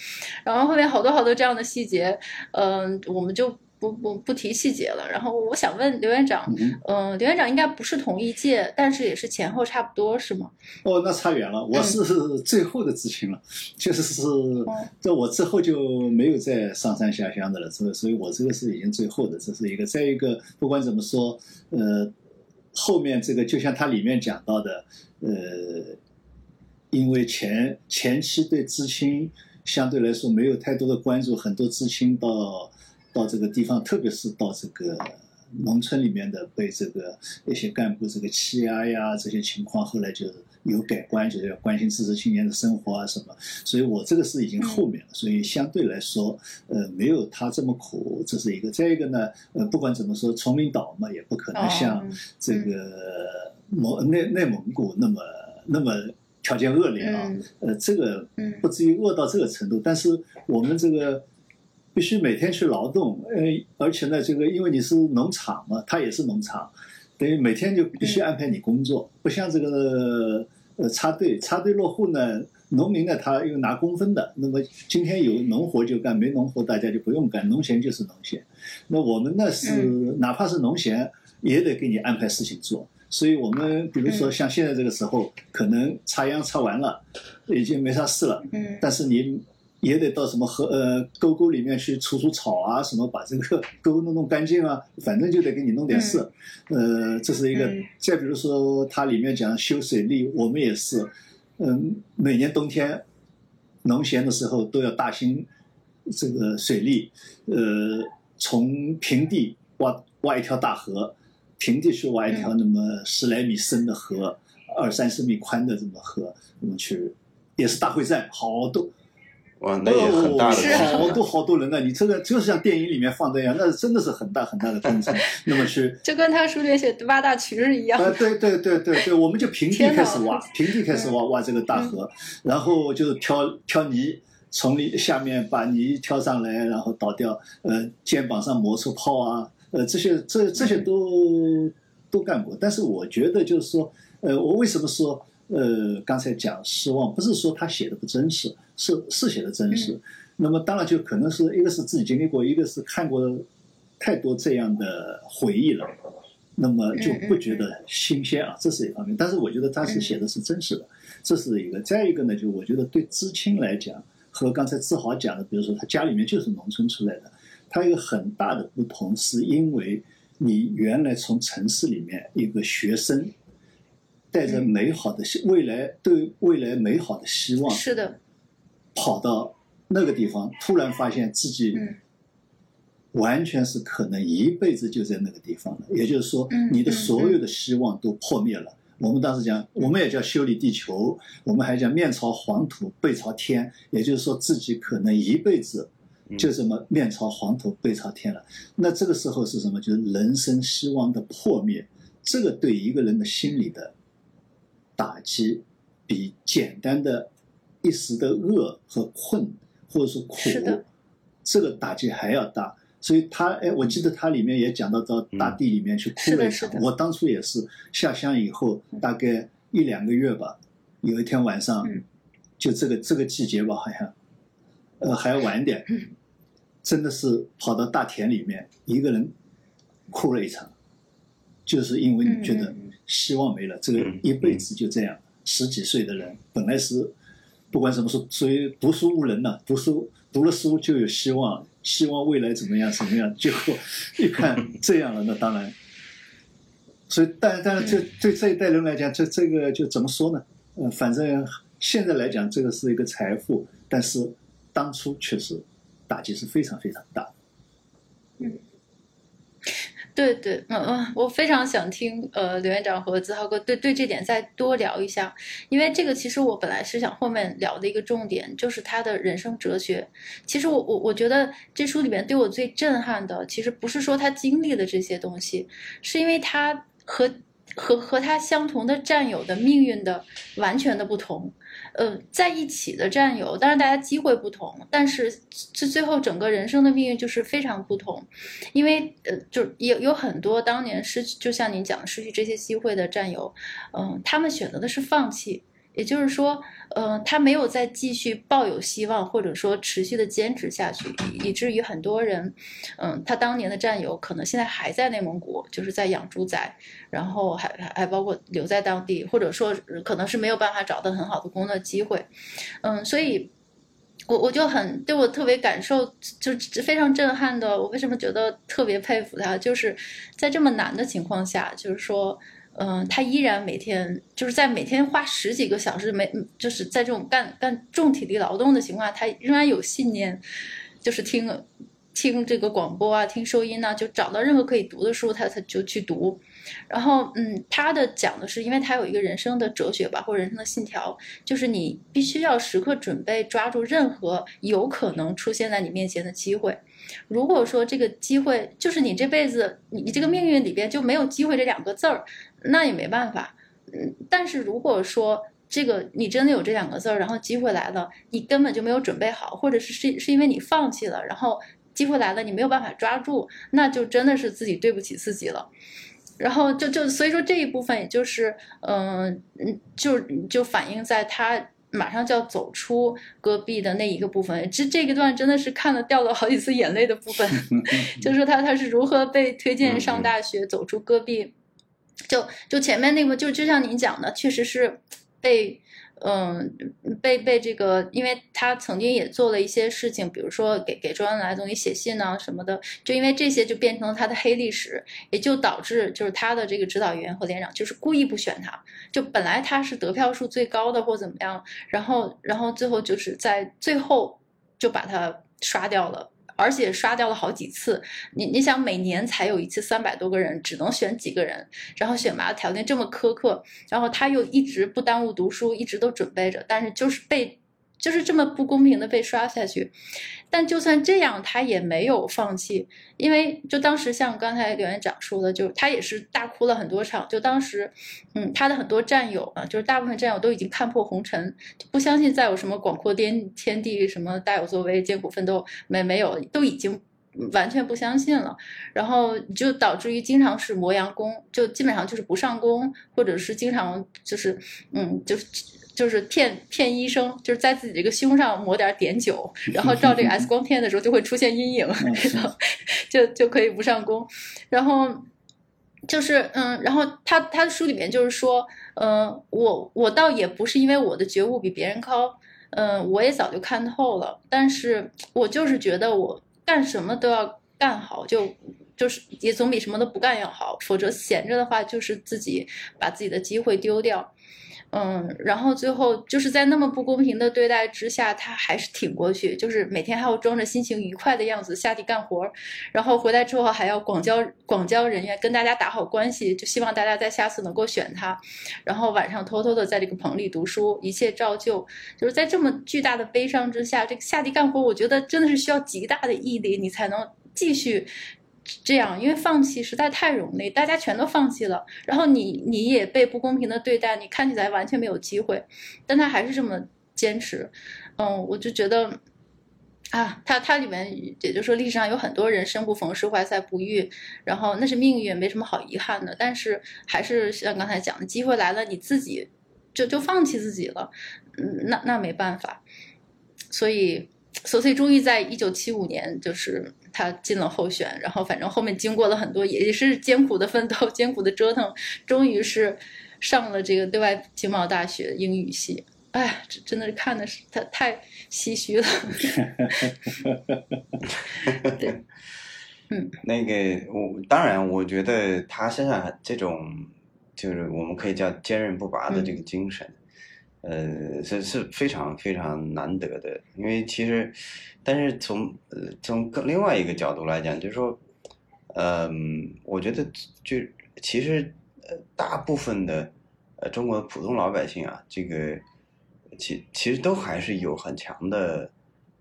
Speaker 1: 然后后面好多好多这样的细节，嗯、我们就。不不不提细节了。然后我想问刘院长，嗯、刘院长应该不是同一届，但是也是前后差不多，是吗？
Speaker 2: 哦，那差远了，我是最后的知青了，就是是在我之后就没有再上山下乡的了，所以所以我这个是已经最后的，这是一个。再一个，不管怎么说，呃，后面这个就像它里面讲到的，呃，因为前前期对知青相对来说没有太多的关注，很多知青到到这个地方，特别是到这个。农村里面的被这个一些干部这个欺压呀，这些情况后来就有改观，就是要关心知识青年的生活啊什么。所以我这个是已经后面了，所以相对来说，呃，没有他这么苦，这是一个。再一个呢，呃，不管怎么说，崇明岛嘛，也不可能像这个蒙内内蒙古那么那么条件恶劣啊。呃，这个不至于恶到这个程度，但是我们这个。必须每天去劳动，呃，而且呢，这个因为你是农场嘛，它也是农场，等于每天就必须安排你工作，不像这个呃插队，插队落户呢，农民呢他又拿工分的，那么今天有农活就干，没农活大家就不用干，农闲就是农闲。那我们呢是哪怕是农闲，也得给你安排事情做，所以我们比如说像现在这个时候，可能插秧插完了，已经没啥事了，
Speaker 1: 嗯，
Speaker 2: 但是你。也得到什么河呃沟沟里面去除除草啊，什么把这个沟弄弄干净啊，[laughs] 反正就得给你弄点事。呃，这是一个。再比如说，它里面讲修水利，我们也是，嗯，每年冬天农闲的时候都要大兴这个水利，呃，从平地挖挖一条大河，平地去挖一条那么十来米深的河，二三十米宽的这么河，我们去也是大会战，好多。
Speaker 3: 哇，那也很大的
Speaker 2: 好多好多人呢。你这个就是像电影里面放的一样，那真的是很大很大的工程。[laughs] 那么去，
Speaker 1: 就跟他书里写八大渠是一样。
Speaker 2: 啊，对对对对对，我们就平地开始挖，平地开始挖挖这个大河，然后就挑挑泥，从里下面把泥挑上来，然后倒掉，呃，肩膀上磨出泡啊，呃，这些这这些都都干过。但是我觉得就是说，呃，我为什么说？呃，刚才讲失望，不是说他写的不真实，是是写的真实。那么当然就可能是一个是自己经历过，一个是看过太多这样的回忆了，那么就不觉得新鲜啊，这是一方面。但是我觉得他是写的是真实的，这是一个。再一个呢，就我觉得对知青来讲，和刚才志豪讲的，比如说他家里面就是农村出来的，他有很大的不同，是因为你原来从城市里面一个学生。带着美好的未来，对未来美好的希望，
Speaker 1: 是的，
Speaker 2: 跑到那个地方，突然发现自己完全是可能一辈子就在那个地方了。也就是说，你的所有的希望都破灭了。我们当时讲，我们也叫修理地球，我们还讲面朝黄土背朝天。也就是说，自己可能一辈子就这么面朝黄土背朝天了。那这个时候是什么？就是人生希望的破灭。这个对一个人的心理的。打击比简单的一时的饿和困，或者是苦，这个打击还要大。所以他哎，我记得他里面也讲到到大地里面去哭了一场。我当初也是下乡以后，大概一两个月吧，有一天晚上，就这个这个季节吧，好像呃，还要晚一点，真的是跑到大田里面一个人哭了一场，就是因为你觉得希望没了，这个一辈子就这样，十几岁的人本来是不管什么书，所以读书无能呢，读书读了书就有希望，希望未来怎么样怎么样，结果一看这样了，那当然，所以但但是这对这一代人来讲，这这个就怎么说呢？嗯，反正现在来讲，这个是一个财富，但是当初确实打击是非常非常大。
Speaker 1: 嗯对对，嗯嗯，我非常想听呃刘院长和子浩哥对对这点再多聊一下，因为这个其实我本来是想后面聊的一个重点，就是他的人生哲学。其实我我我觉得这书里面对我最震撼的，其实不是说他经历的这些东西，是因为他和和和他相同的战友的命运的完全的不同。呃，在一起的战友，当然大家机会不同，但是最最后整个人生的命运就是非常不同，因为呃，就有有很多当年失去，就像您讲失去这些机会的战友，嗯，他们选择的是放弃。也就是说，呃，他没有再继续抱有希望，或者说持续的坚持下去，以至于很多人，嗯，他当年的战友可能现在还在内蒙古，就是在养猪仔，然后还还包括留在当地，或者说可能是没有办法找到很好的工作机会，嗯，所以，我我就很对我特别感受，就是非常震撼的。我为什么觉得特别佩服他，就是在这么难的情况下，就是说。嗯，他依然每天就是在每天花十几个小时，没就是在这种干干重体力劳动的情况下，他仍然有信念，就是听听这个广播啊，听收音呢，就找到任何可以读的书，他他就去读。然后，嗯，他的讲的是，因为他有一个人生的哲学吧，或者人生的信条，就是你必须要时刻准备抓住任何有可能出现在你面前的机会。如果说这个机会就是你这辈子你你这个命运里边就没有机会这两个字儿。那也没办法，嗯，但是如果说这个你真的有这两个字儿，然后机会来了，你根本就没有准备好，或者是是是因为你放弃了，然后机会来了你没有办法抓住，那就真的是自己对不起自己了。然后就就所以说这一部分也就是，嗯嗯，就就反映在他马上就要走出戈壁的那一个部分，这这个段真的是看了掉了好几次眼泪的部分，[laughs] 就是说他他是如何被推荐上大学，走出戈壁。就就前面那个，就就像您讲的，确实是被，嗯，被被这个，因为他曾经也做了一些事情，比如说给给周恩来总理写信啊什么的，就因为这些就变成了他的黑历史，也就导致就是他的这个指导员和连长就是故意不选他，就本来他是得票数最高的或怎么样，然后然后最后就是在最后就把他刷掉了。而且刷掉了好几次，你你想每年才有一次三百多个人，只能选几个人，然后选拔的条件这么苛刻，然后他又一直不耽误读书，一直都准备着，但是就是被。就是这么不公平的被刷下去，但就算这样，他也没有放弃，因为就当时像刚才刘院长说的，就他也是大哭了很多场。就当时，嗯，他的很多战友啊，就是大部分战友都已经看破红尘，就不相信再有什么广阔天天地，什么大有作为、艰苦奋斗，没没有，都已经完全不相信了。然后就导致于经常是磨洋工，就基本上就是不上工，或者是经常就是，嗯，就是。就是骗骗医生，就是在自己这个胸上抹点碘酒，然后照这个 X 光片的时候就会出现阴影，[laughs] [laughs] 就就可以不上工。然后就是嗯，然后他他的书里面就是说，嗯，我我倒也不是因为我的觉悟比别人高，嗯，我也早就看透了，但是我就是觉得我干什么都要干好，就就是也总比什么都不干要好，否则闲着的话就是自己把自己的机会丢掉。嗯，然后最后就是在那么不公平的对待之下，他还是挺过去，就是每天还要装着心情愉快的样子下地干活，然后回来之后还要广交广交人员，跟大家打好关系，就希望大家在下次能够选他，然后晚上偷偷的在这个棚里读书，一切照旧。就是在这么巨大的悲伤之下，这个下地干活，我觉得真的是需要极大的毅力，你才能继续。这样，因为放弃实在太容易，大家全都放弃了，然后你你也被不公平的对待，你看起来完全没有机会，但他还是这么坚持，嗯，我就觉得，啊，他他里面也就说历史上有很多人生不逢时，怀才不遇，然后那是命运，没什么好遗憾的，但是还是像刚才讲的，机会来了，你自己就就放弃自己了，嗯，那那没办法，所以。索翠终于在一九七五年，就是他进了候选，然后反正后面经过了很多，也是艰苦的奋斗、[laughs] 艰苦的折腾，终于是上了这个对外经贸大学英语系。哎，这真的是看的是他太唏嘘了。[laughs] 对，嗯，
Speaker 3: 那个我当然，我觉得他身上这种就是我们可以叫坚韧不拔的这个精神，呃，是是非常非常难得的。因为其实，但是从呃从更另外一个角度来讲，就是说，嗯，我觉得就其实呃大部分的呃中国普通老百姓啊，这个其其实都还是有很强的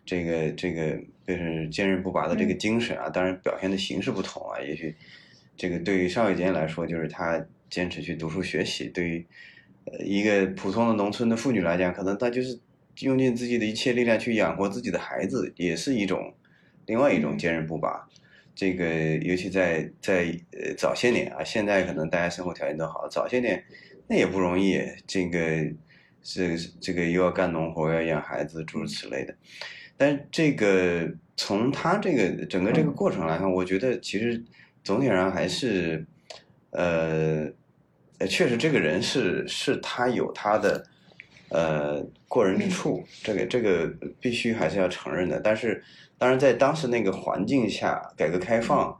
Speaker 3: 这个这个就是坚韧不拔的这个精神啊。当然表现的形式不同啊，也许这个对于邵伟坚来说，就是他坚持去读书学习；对于呃一个普通的农村的妇女来讲，可能她就是用尽自己的一切力量去养活自己的孩子，也是一种另外一种坚韧不拔。这个尤其在在呃早些年啊，现在可能大家生活条件都好，早些年那也不容易。这个是这个又要干农活，要养孩子，诸如此类的。但是这个从他这个整个这个过程来看，我觉得其实总体上还是呃，呃确实这个人是是他有他的呃过人之处，这个这个必须还是要承认的。但是当然在当时那个环境下，改革开放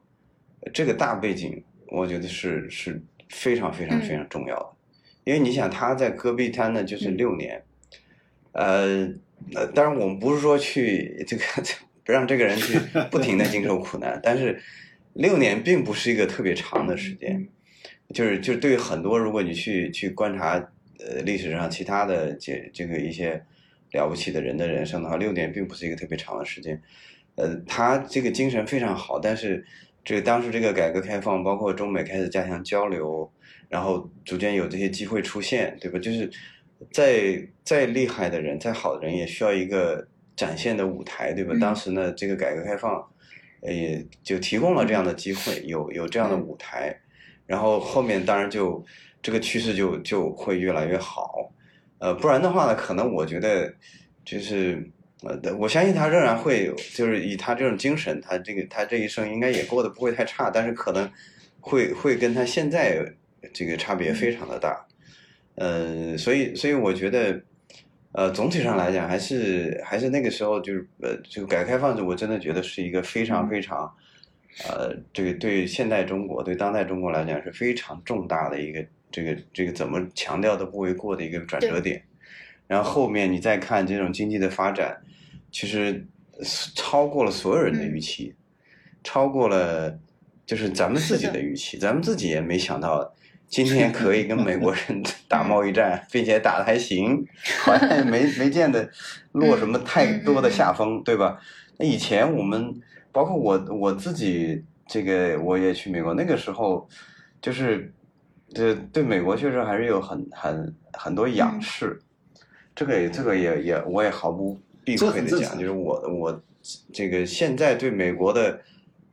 Speaker 3: 这个大背景，我觉得是是非常非常非常重要的。因为你想他在戈壁滩呢，就是六年，呃呃，当然我们不是说去这个 [laughs] 不让这个人去 [laughs] 不停的经受苦难，但是六年并不是一个特别长的时间，就是就是对于很多如果你去去观察呃历史上其他的这这个一些了不起的人的人生的话，六年并不是一个特别长的时间，呃，他这个精神非常好，但是这个当时这个改革开放，包括中美开始加强交流。然后逐渐有这些机会出现，对吧？就是再再厉害的人，再好的人，也需要一个展现的舞台，对吧？当时呢，这个改革开放，也就提供了这样的机会，有有这样的舞台。然后后面当然就这个趋势就就会越来越好。呃，不然的话呢，可能我觉得就是呃，我相信他仍然会，就是以他这种精神，他这个他这一生应该也过得不会太差，但是可能会会跟他现在。这个差别非常的大，呃，所以所以我觉得，呃，总体上来讲，还是还是那个时候就是呃，这个改革开放，我真的觉得是一个非常非常，呃，这个对现代中国、对当代中国来讲是非常重大的一个这个这个怎么强调都不为过的一个转折点。然后后面你再看这种经济的发展，其实超过了所有人的预期，超过了就是咱们自己的预期，咱们自己也没想到。今天可以跟美国人 [laughs] 打贸易战，并且打的还行，好像也没没见得落什么太多的下风，对吧？那以前我们，包括我我自己，这个我也去美国，那个时候就是，这对美国确实还是有很很很多仰视，这个也这个也也我也毫不避讳的讲，就是我我这个现在对美国的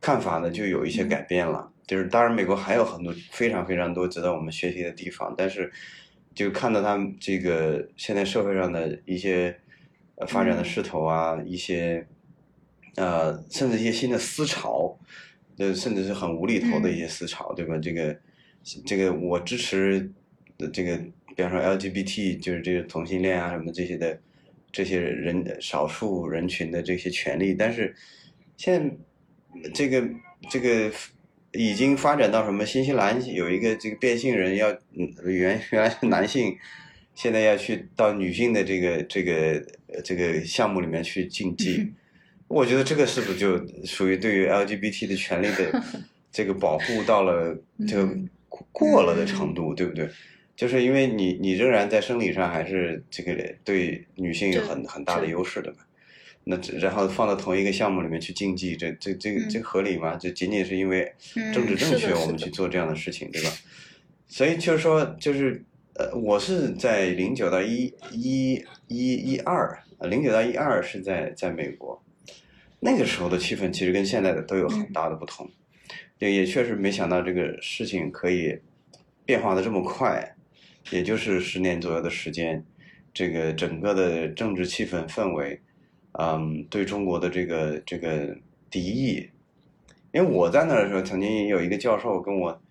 Speaker 3: 看法呢，就有一些改变了。就是当然，美国还有很多非常非常多值得我们学习的地方，但是就看到他们这个现在社会上的一些发展的势头啊，一些呃，甚至一些新的思潮，呃，甚至是很无厘头的一些思潮，对吧？这个这个我支持的这个，比方说 LGBT，就是这个同性恋啊什么这些的这些人少数人群的这些权利，但是现在这个这个。已经发展到什么？新西兰有一个这个变性人要，嗯，原原来是男性，现在要去到女性的这个这个这个项目里面去竞技。[laughs] 我觉得这个是不是就属于对于 LGBT 的权利的 [laughs] 这个保护到了这个过了的程度，对不对？就是因为你你仍然在生理上还是这个对女性有很很大的优势的嘛。那然后放到同一个项目里面去竞技，这这这个这合理吗？这仅仅是因为政治正确，我们去做这样的事情，对吧？所以就是说，就是呃，我是在零九到一一一一二，零九到一二是在在美国，那个时候的气氛其实跟现在的都有很大的不同，也也确实没想到这个事情可以变化的这么快，也就是十年左右的时间，这个整个的政治气氛氛围。嗯，对中国的这个这个敌意。因为我在那儿的时候，曾经有一个教授跟我，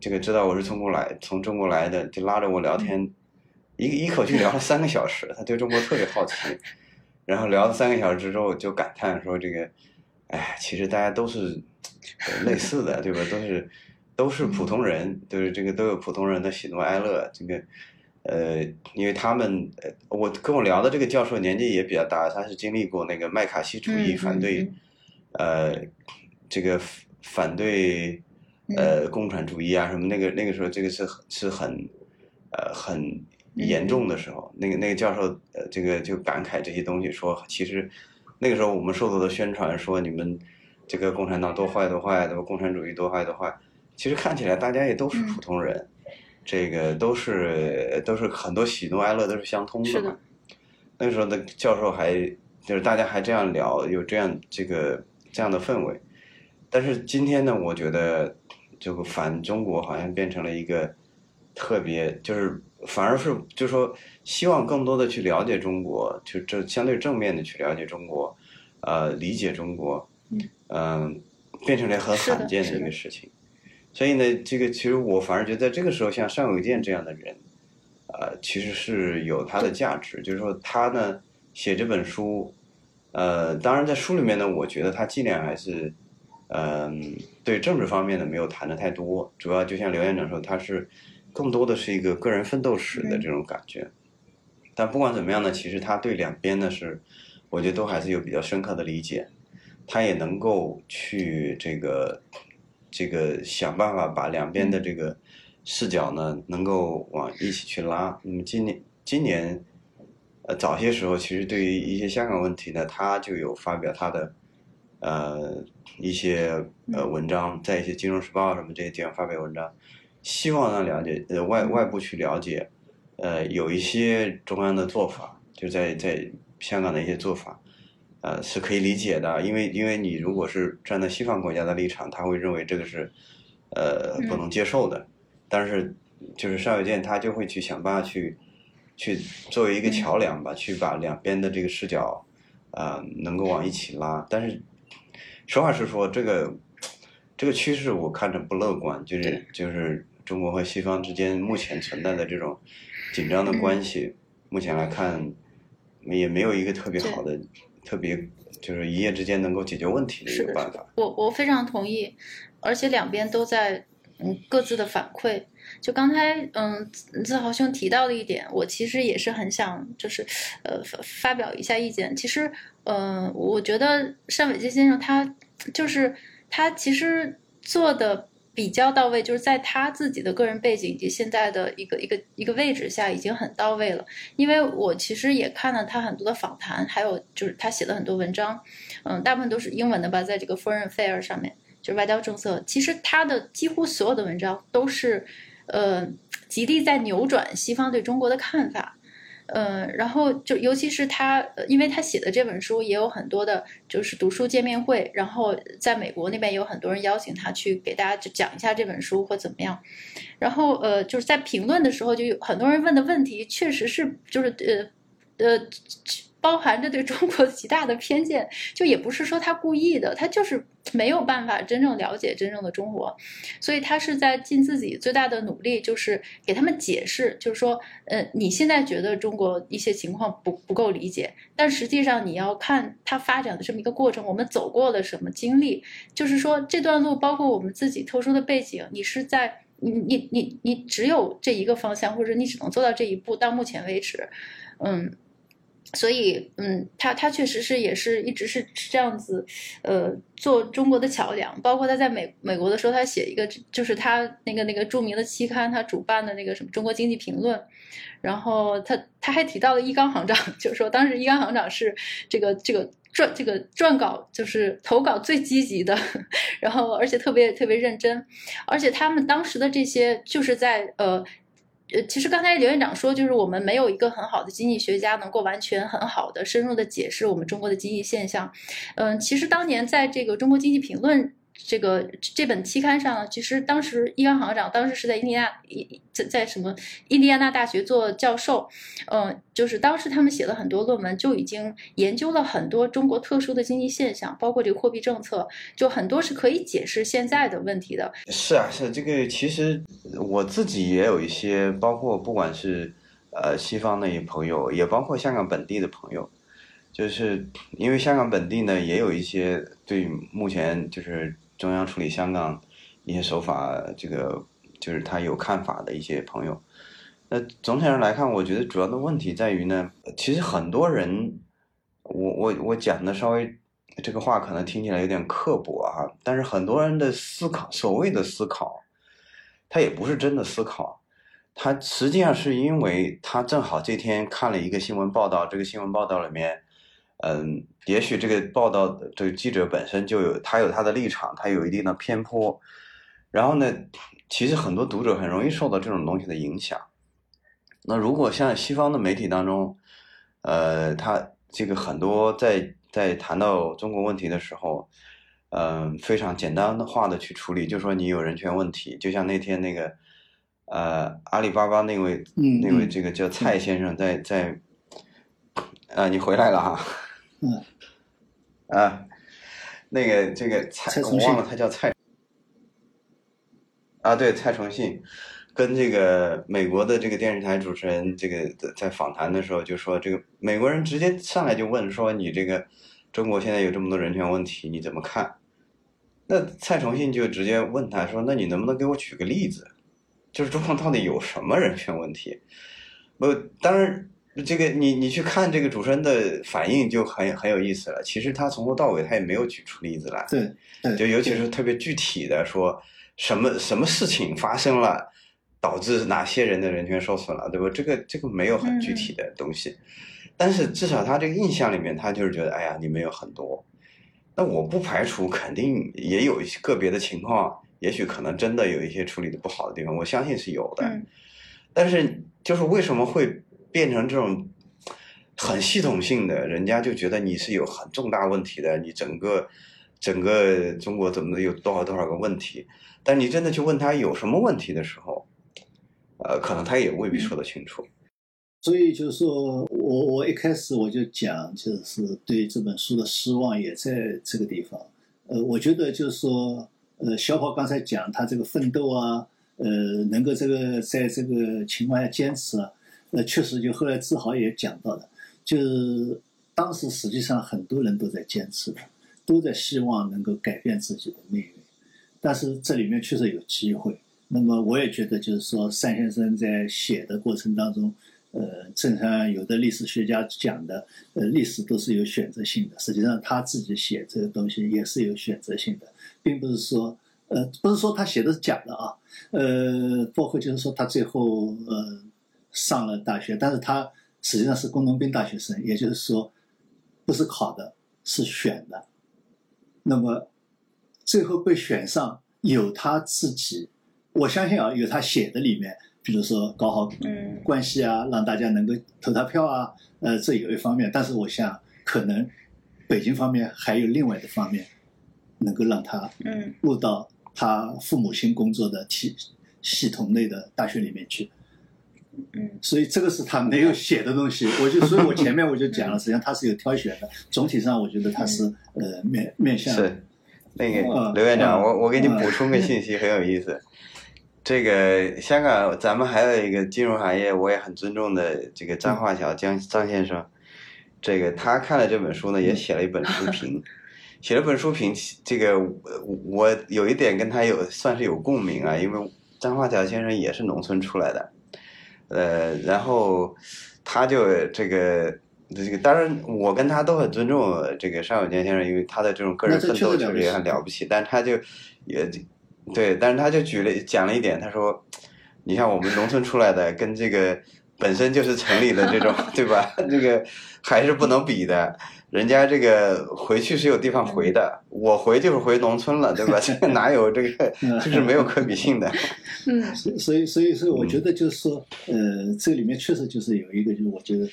Speaker 3: 这个知道我是从国来，从中国来的，就拉着我聊天，一一口气聊了三个小时，他对中国特别好奇，然后聊了三个小时之后就感叹说这个，哎，其实大家都是类似的，对吧？都是都是普通人，都是这个都有普通人的喜怒哀乐，这个。呃，因为他们，呃，我跟我聊的这个教授年纪也比较大，他是经历过那个麦卡锡主义反对，呃，这个反对呃共产主义啊什么那个那个时候这个是是很呃很严重的时候，那个那个教授呃这个就感慨这些东西，说其实那个时候我们受到的宣传说你们这个共产党多坏多坏，对吧？共产主义多坏多坏，其实看起来大家也都是普通人。这个都是都是很多喜怒哀乐都是相通的嘛。那时候的教授还就是大家还这样聊，有这样这个这样的氛围。但是今天呢，我觉得这个反中国好像变成了一个特别，就是反而是就说希望更多的去了解中国，就这相对正面的去了解中国，呃，理解中国，嗯，变成了很罕见的一个事情。所以呢，这个其实我反而觉得，在这个时候，像尚有健这样的人，呃，其实是有他的价值。就是说，他呢写这本书，呃，当然在书里面呢，我觉得他尽量还是，嗯，对政治方面的没有谈的太多。主要就像刘院长说，他是更多的是一个个人奋斗史的这种感觉。但不管怎么样呢，其实他对两边呢是，我觉得都还是有比较深刻的理解。他也能够去这个。这个想办法把两边的这个视角呢，能够往一起去拉。那么今年今年，呃，早些时候其实对于一些香港问题呢，他就有发表他的呃一些呃文章，在一些《金融时报》什么这些地方发表文章，希望让了解呃外外部去了解，呃有一些中央的做法，就在在香港的一些做法。呃，是可以理解的，因为因为你如果是站在西方国家的立场，他会认为这个是，呃，不能接受的。但是，就是邵有健他就会去想办法去，去作为一个桥梁吧，去把两边的这个视角，啊，能够往一起拉。但是，实话实说，这个这个趋势我看着不乐观，就是就是中国和西方之间目前存在的这种紧张的关系，目前来看也没有一个特别好的。特别就是一夜之间能够解决问题的一个办法。
Speaker 1: 我我非常同意，而且两边都在嗯各自的反馈。就刚才嗯自豪兄提到的一点，我其实也是很想就是呃发发表一下意见。其实嗯，我觉得单伟基先生他就是他其实做的。比较到位，就是在他自己的个人背景以及现在的一个一个一个位置下，已经很到位了。因为我其实也看了他很多的访谈，还有就是他写的很多文章，嗯，大部分都是英文的吧，在这个 Foreign Affairs 上面，就是外交政策。其实他的几乎所有的文章都是，呃，极力在扭转西方对中国的看法。嗯，然后就尤其是他，因为他写的这本书也有很多的，就是读书见面会，然后在美国那边有很多人邀请他去给大家就讲一下这本书或怎么样，然后呃，就是在评论的时候就有很多人问的问题，确实是就是呃呃。包含着对中国极大的偏见，就也不是说他故意的，他就是没有办法真正了解真正的中国，所以他是在尽自己最大的努力，就是给他们解释，就是说，呃，你现在觉得中国一些情况不不够理解，但实际上你要看它发展的这么一个过程，我们走过了什么经历，就是说这段路包括我们自己特殊的背景，你是在你你你你只有这一个方向，或者你只能做到这一步，到目前为止，嗯。所以，嗯，他他确实是也是一直是这样子，呃，做中国的桥梁。包括他在美美国的时候，他写一个就是他那个那个著名的期刊，他主办的那个什么《中国经济评论》。然后他他还提到了一刚行长，[laughs] 就是说当时一刚行长是这个这个撰这个撰稿就是投稿最积极的，[laughs] 然后而且特别特别认真，而且他们当时的这些就是在呃。呃，其实刚才刘院长说，就是我们没有一个很好的经济学家能够完全很好的深入的解释我们中国的经济现象。嗯，其实当年在这个中国经济评论这个这本期刊上呢，其实当时伊刚行长当时是在印第安在在什么印第安纳大学做教授，嗯，就是当时他们写了很多论文，就已经研究了很多中国特殊的经济现象，包括这个货币政策，就很多是可以解释现在的问题的。
Speaker 3: 是啊，是这个，其实我自己也有一些，包括不管是呃西方的一些朋友，也包括香港本地的朋友。就是因为香港本地呢，也有一些对目前就是中央处理香港一些手法，这个就是他有看法的一些朋友。那总体上来看，我觉得主要的问题在于呢，其实很多人，我我我讲的稍微这个话可能听起来有点刻薄啊，但是很多人的思考，所谓的思考，他也不是真的思考，他实际上是因为他正好这天看了一个新闻报道，这个新闻报道里面。嗯，也许这个报道的这个记者本身就有他有他的立场，他有一定的偏颇。然后呢，其实很多读者很容易受到这种东西的影响。那如果像西方的媒体当中，呃，他这个很多在在谈到中国问题的时候，嗯，非常简单的化的去处理，就说你有人权问题，就像那天那个呃阿里巴巴那位那位这个叫蔡先生在在，啊，你回来了哈。嗯，啊，那个这个蔡，我忘了他叫蔡，啊，对，蔡崇信，跟这个美国的这个电视台主持人这个在访谈的时候就说，这个美国人直接上来就问说，你这个中国现在有这么多人权问题，你怎么看？那蔡崇信就直接问他说，那你能不能给我举个例子？就是中国到底有什么人权问题？不，当然。这个你你去看这个主持人的反应就很很有意思了。其实他从头到尾他也没有举出例子来，
Speaker 2: 对，
Speaker 3: 就尤其是特别具体的说什么什么事情发生了，导致哪些人的人权受损了，对吧？这个这个没有很具体的东西，但是至少他这个印象里面，他就是觉得哎呀，你们有很多。那我不排除肯定也有一些个别的情况，也许可能真的有一些处理的不好的地方，我相信是有的。但是就是为什么会？变成这种很系统性的，人家就觉得你是有很重大问题的，你整个整个中国怎么有多少多少个问题？但你真的去问他有什么问题的时候，呃，可能他也未必说得清楚。
Speaker 2: 所以就是说我我一开始我就讲，就是对这本书的失望也在这个地方。呃，我觉得就是说，呃，小跑刚才讲他这个奋斗啊，呃，能够这个在这个情况下坚持啊。那确实，就后来志豪也讲到了，就是当时实际上很多人都在坚持的，都在希望能够改变自己的命运，但是这里面确实有机会。那么我也觉得，就是说单先生在写的过程当中，呃，正像有的历史学家讲的，呃，历史都是有选择性的。实际上他自己写这个东西也是有选择性的，并不是说，呃，不是说他写的是假的啊，呃，包括就是说他最后，呃。上了大学，但是他实际上是工农兵大学生，也就是说，不是考的，是选的。那么最后被选上，有他自己，我相信啊，有他写的里面，比如说搞好关系啊，让大家能够投他票啊，呃，这有一方面。但是我想，可能北京方面还有另外的方面，能够让他入到他父母亲工作的体系统内的大学里面去。
Speaker 1: 嗯，
Speaker 2: 所以这个是他没有写的东西，我就所以我前面我就讲了，实际上他是有挑选的。总体上，我觉得他是呃面面向
Speaker 3: 是那个刘院长，我我给你补充个信息，很有意思。这个香港咱们还有一个金融行业，我也很尊重的这个张化桥江张先生，这个他看了这本书呢，也写了一本书评，[laughs] 写了本书评。这个我有一点跟他有算是有共鸣啊，因为张化桥先生也是农村出来的。呃，然后他就这个这个，当然我跟他都很尊重这个尚永坚先生，因为他的这种个人奋斗确实也很了不起。但他就也对，但是他就举了讲了一点，他说：“你像我们农村出来的，跟这个本身就是城里的这种，[laughs] 对吧？这个还是不能比的。”人家这个回去是有地方回的，我回就是回农村了，对吧？[laughs] 这个哪有这个，就是没有可比性的。
Speaker 1: 嗯，[laughs]
Speaker 2: 所以所以所以我觉得就是说，呃，这里面确实就是有一个，就是我觉得，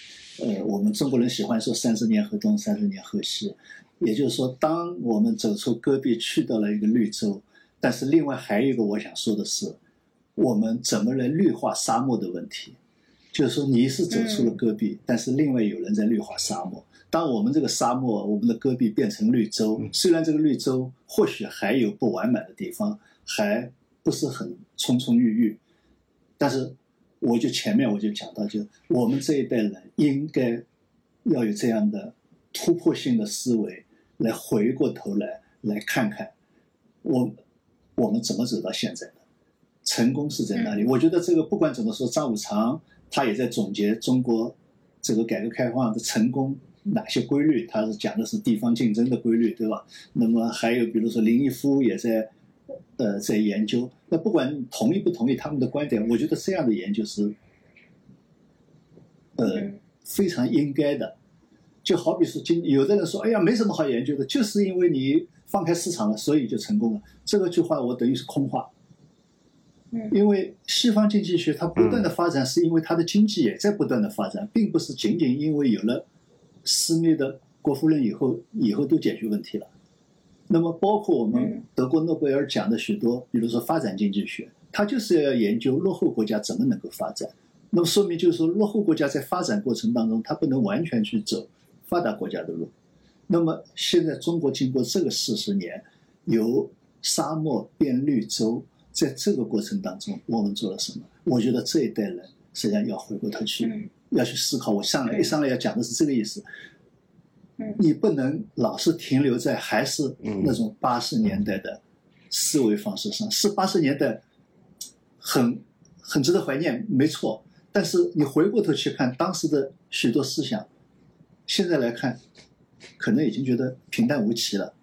Speaker 2: 呃，我们中国人喜欢说三十年河东，三十年河西，也就是说，当我们走出戈壁去到了一个绿洲，但是另外还有一个我想说的是，我们怎么来绿化沙漠的问题。就是说，你是走出了戈壁，但是另外有人在绿化沙漠。当我们这个沙漠、我们的戈壁变成绿洲，虽然这个绿洲或许还有不完满的地方，还不是很葱葱郁郁，但是我就前面我就讲到，就我们这一代人应该要有这样的突破性的思维，来回过头来来看看我我们怎么走到现在的，成功是在哪里？我觉得这个不管怎么说，张五常。他也在总结中国这个改革开放的成功哪些规律，他是讲的是地方竞争的规律，对吧？那么还有比如说林毅夫也在呃在研究。那不管同意不同意他们的观点，我觉得这样的研究是呃非常应该的。就好比说今有的人说，哎呀没什么好研究的，就是因为你放开市场了，所以就成功了。这个句话我等于是空话。因为西方经济学它不断的发展，是因为它的经济也在不断的发展，并不是仅仅因为有了施密的国富论以后，以后都解决问题了。那么，包括我们德国诺贝尔奖的许多，比如说发展经济学，它就是要研究落后国家怎么能够发展。那么，说明就是说，落后国家在发展过程当中，它不能完全去走发达国家的路。那么，现在中国经过这个四十年，由沙漠变绿洲。在这个过程当中，我们做了什么？我觉得这一代人实际上要回过头去，要去思考。我上来一上来要讲的是这个意思。你不能老是停留在还是那种八十年代的思维方式上。是八十年代很很值得怀念，没错。但是你回过头去看当时的许多思想，现在来看，可能已经觉得平淡无奇了，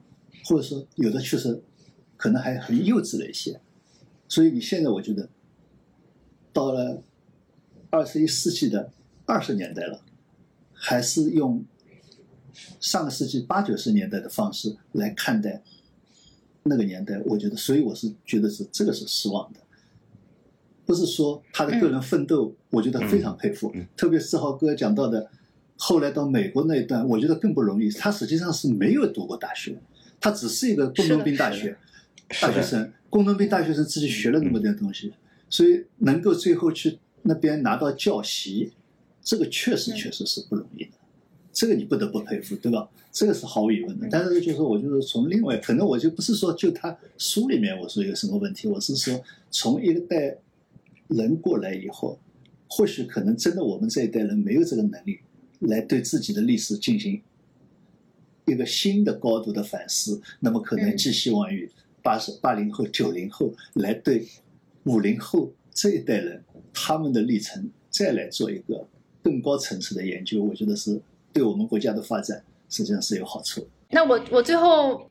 Speaker 2: 或者说有的确实可能还很幼稚了一些。所以你现在我觉得，到了二十一世纪的二十年代了，还是用上个世纪八九十年代的方式来看待那个年代，我觉得，所以我是觉得是这个是失望的。不是说他的个人奋斗，我觉得非常佩服。特别志豪哥讲到的，后来到美国那一段，我觉得更不容易。他实际上是没有读过大学，他只是一个工农兵大学大学生。工农兵大学生自己学了那么点东西，所以能够最后去那边拿到教席，这个确实确实是不容易的，这个你不得不佩服，对吧？这个是毫无疑问的。但是就是我就是从另外，可能我就不是说就他书里面我说有什么问题，我是说从一个代人过来以后，或许可能真的我们这一代人没有这个能力来对自己的历史进行一个新的高度的反思，那么可能寄希望于。八十八零后、九零后来对五零后这一代人他们的历程再来做一个更高层次的研究，我觉得是对我们国家的发展实际上是有好处。
Speaker 1: 那我我最后。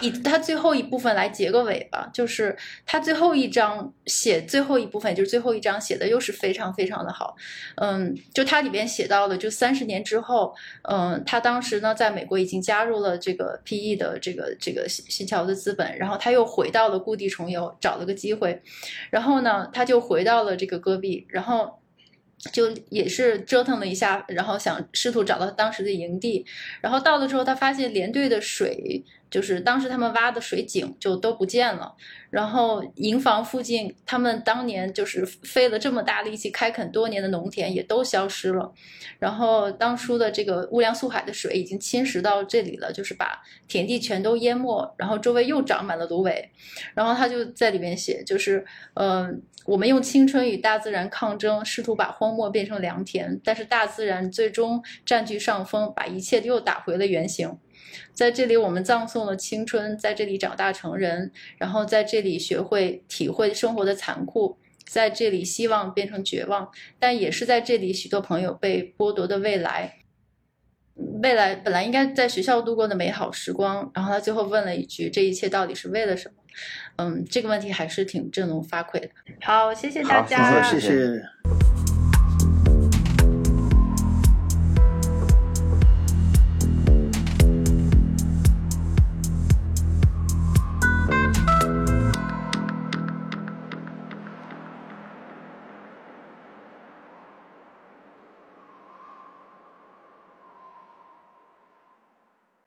Speaker 1: 以他最后一部分来结个尾吧，就是他最后一章写最后一部分，就是最后一章写的又是非常非常的好，嗯，就他里边写到了，就三十年之后，嗯，他当时呢在美国已经加入了这个 PE 的这个这个新新桥的资本，然后他又回到了故地重游，找了个机会，然后呢他就回到了这个戈壁，然后就也是折腾了一下，然后想试图找到当时的营地，然后到了之后，他发现连队的水。就是当时他们挖的水井就都不见了，然后营房附近他们当年就是费了这么大力气开垦多年的农田也都消失了，然后当初的这个乌梁素海的水已经侵蚀到这里了，就是把田地全都淹没，然后周围又长满了芦苇，然后他就在里面写，就是嗯，我们用青春与大自然抗争，试图把荒漠变成良田，但是大自然最终占据上风，把一切又打回了原形。在这里，我们葬送了青春，在这里长大成人，然后在这里学会体会生活的残酷，在这里希望变成绝望，但也是在这里，许多朋友被剥夺的未来。未来本来应该在学校度过的美好时光，然后他最后问了一句：“这一切到底是为了什么？”嗯，这个问题还是挺振聋发聩的。好，谢谢大
Speaker 3: 家，
Speaker 2: 谢谢。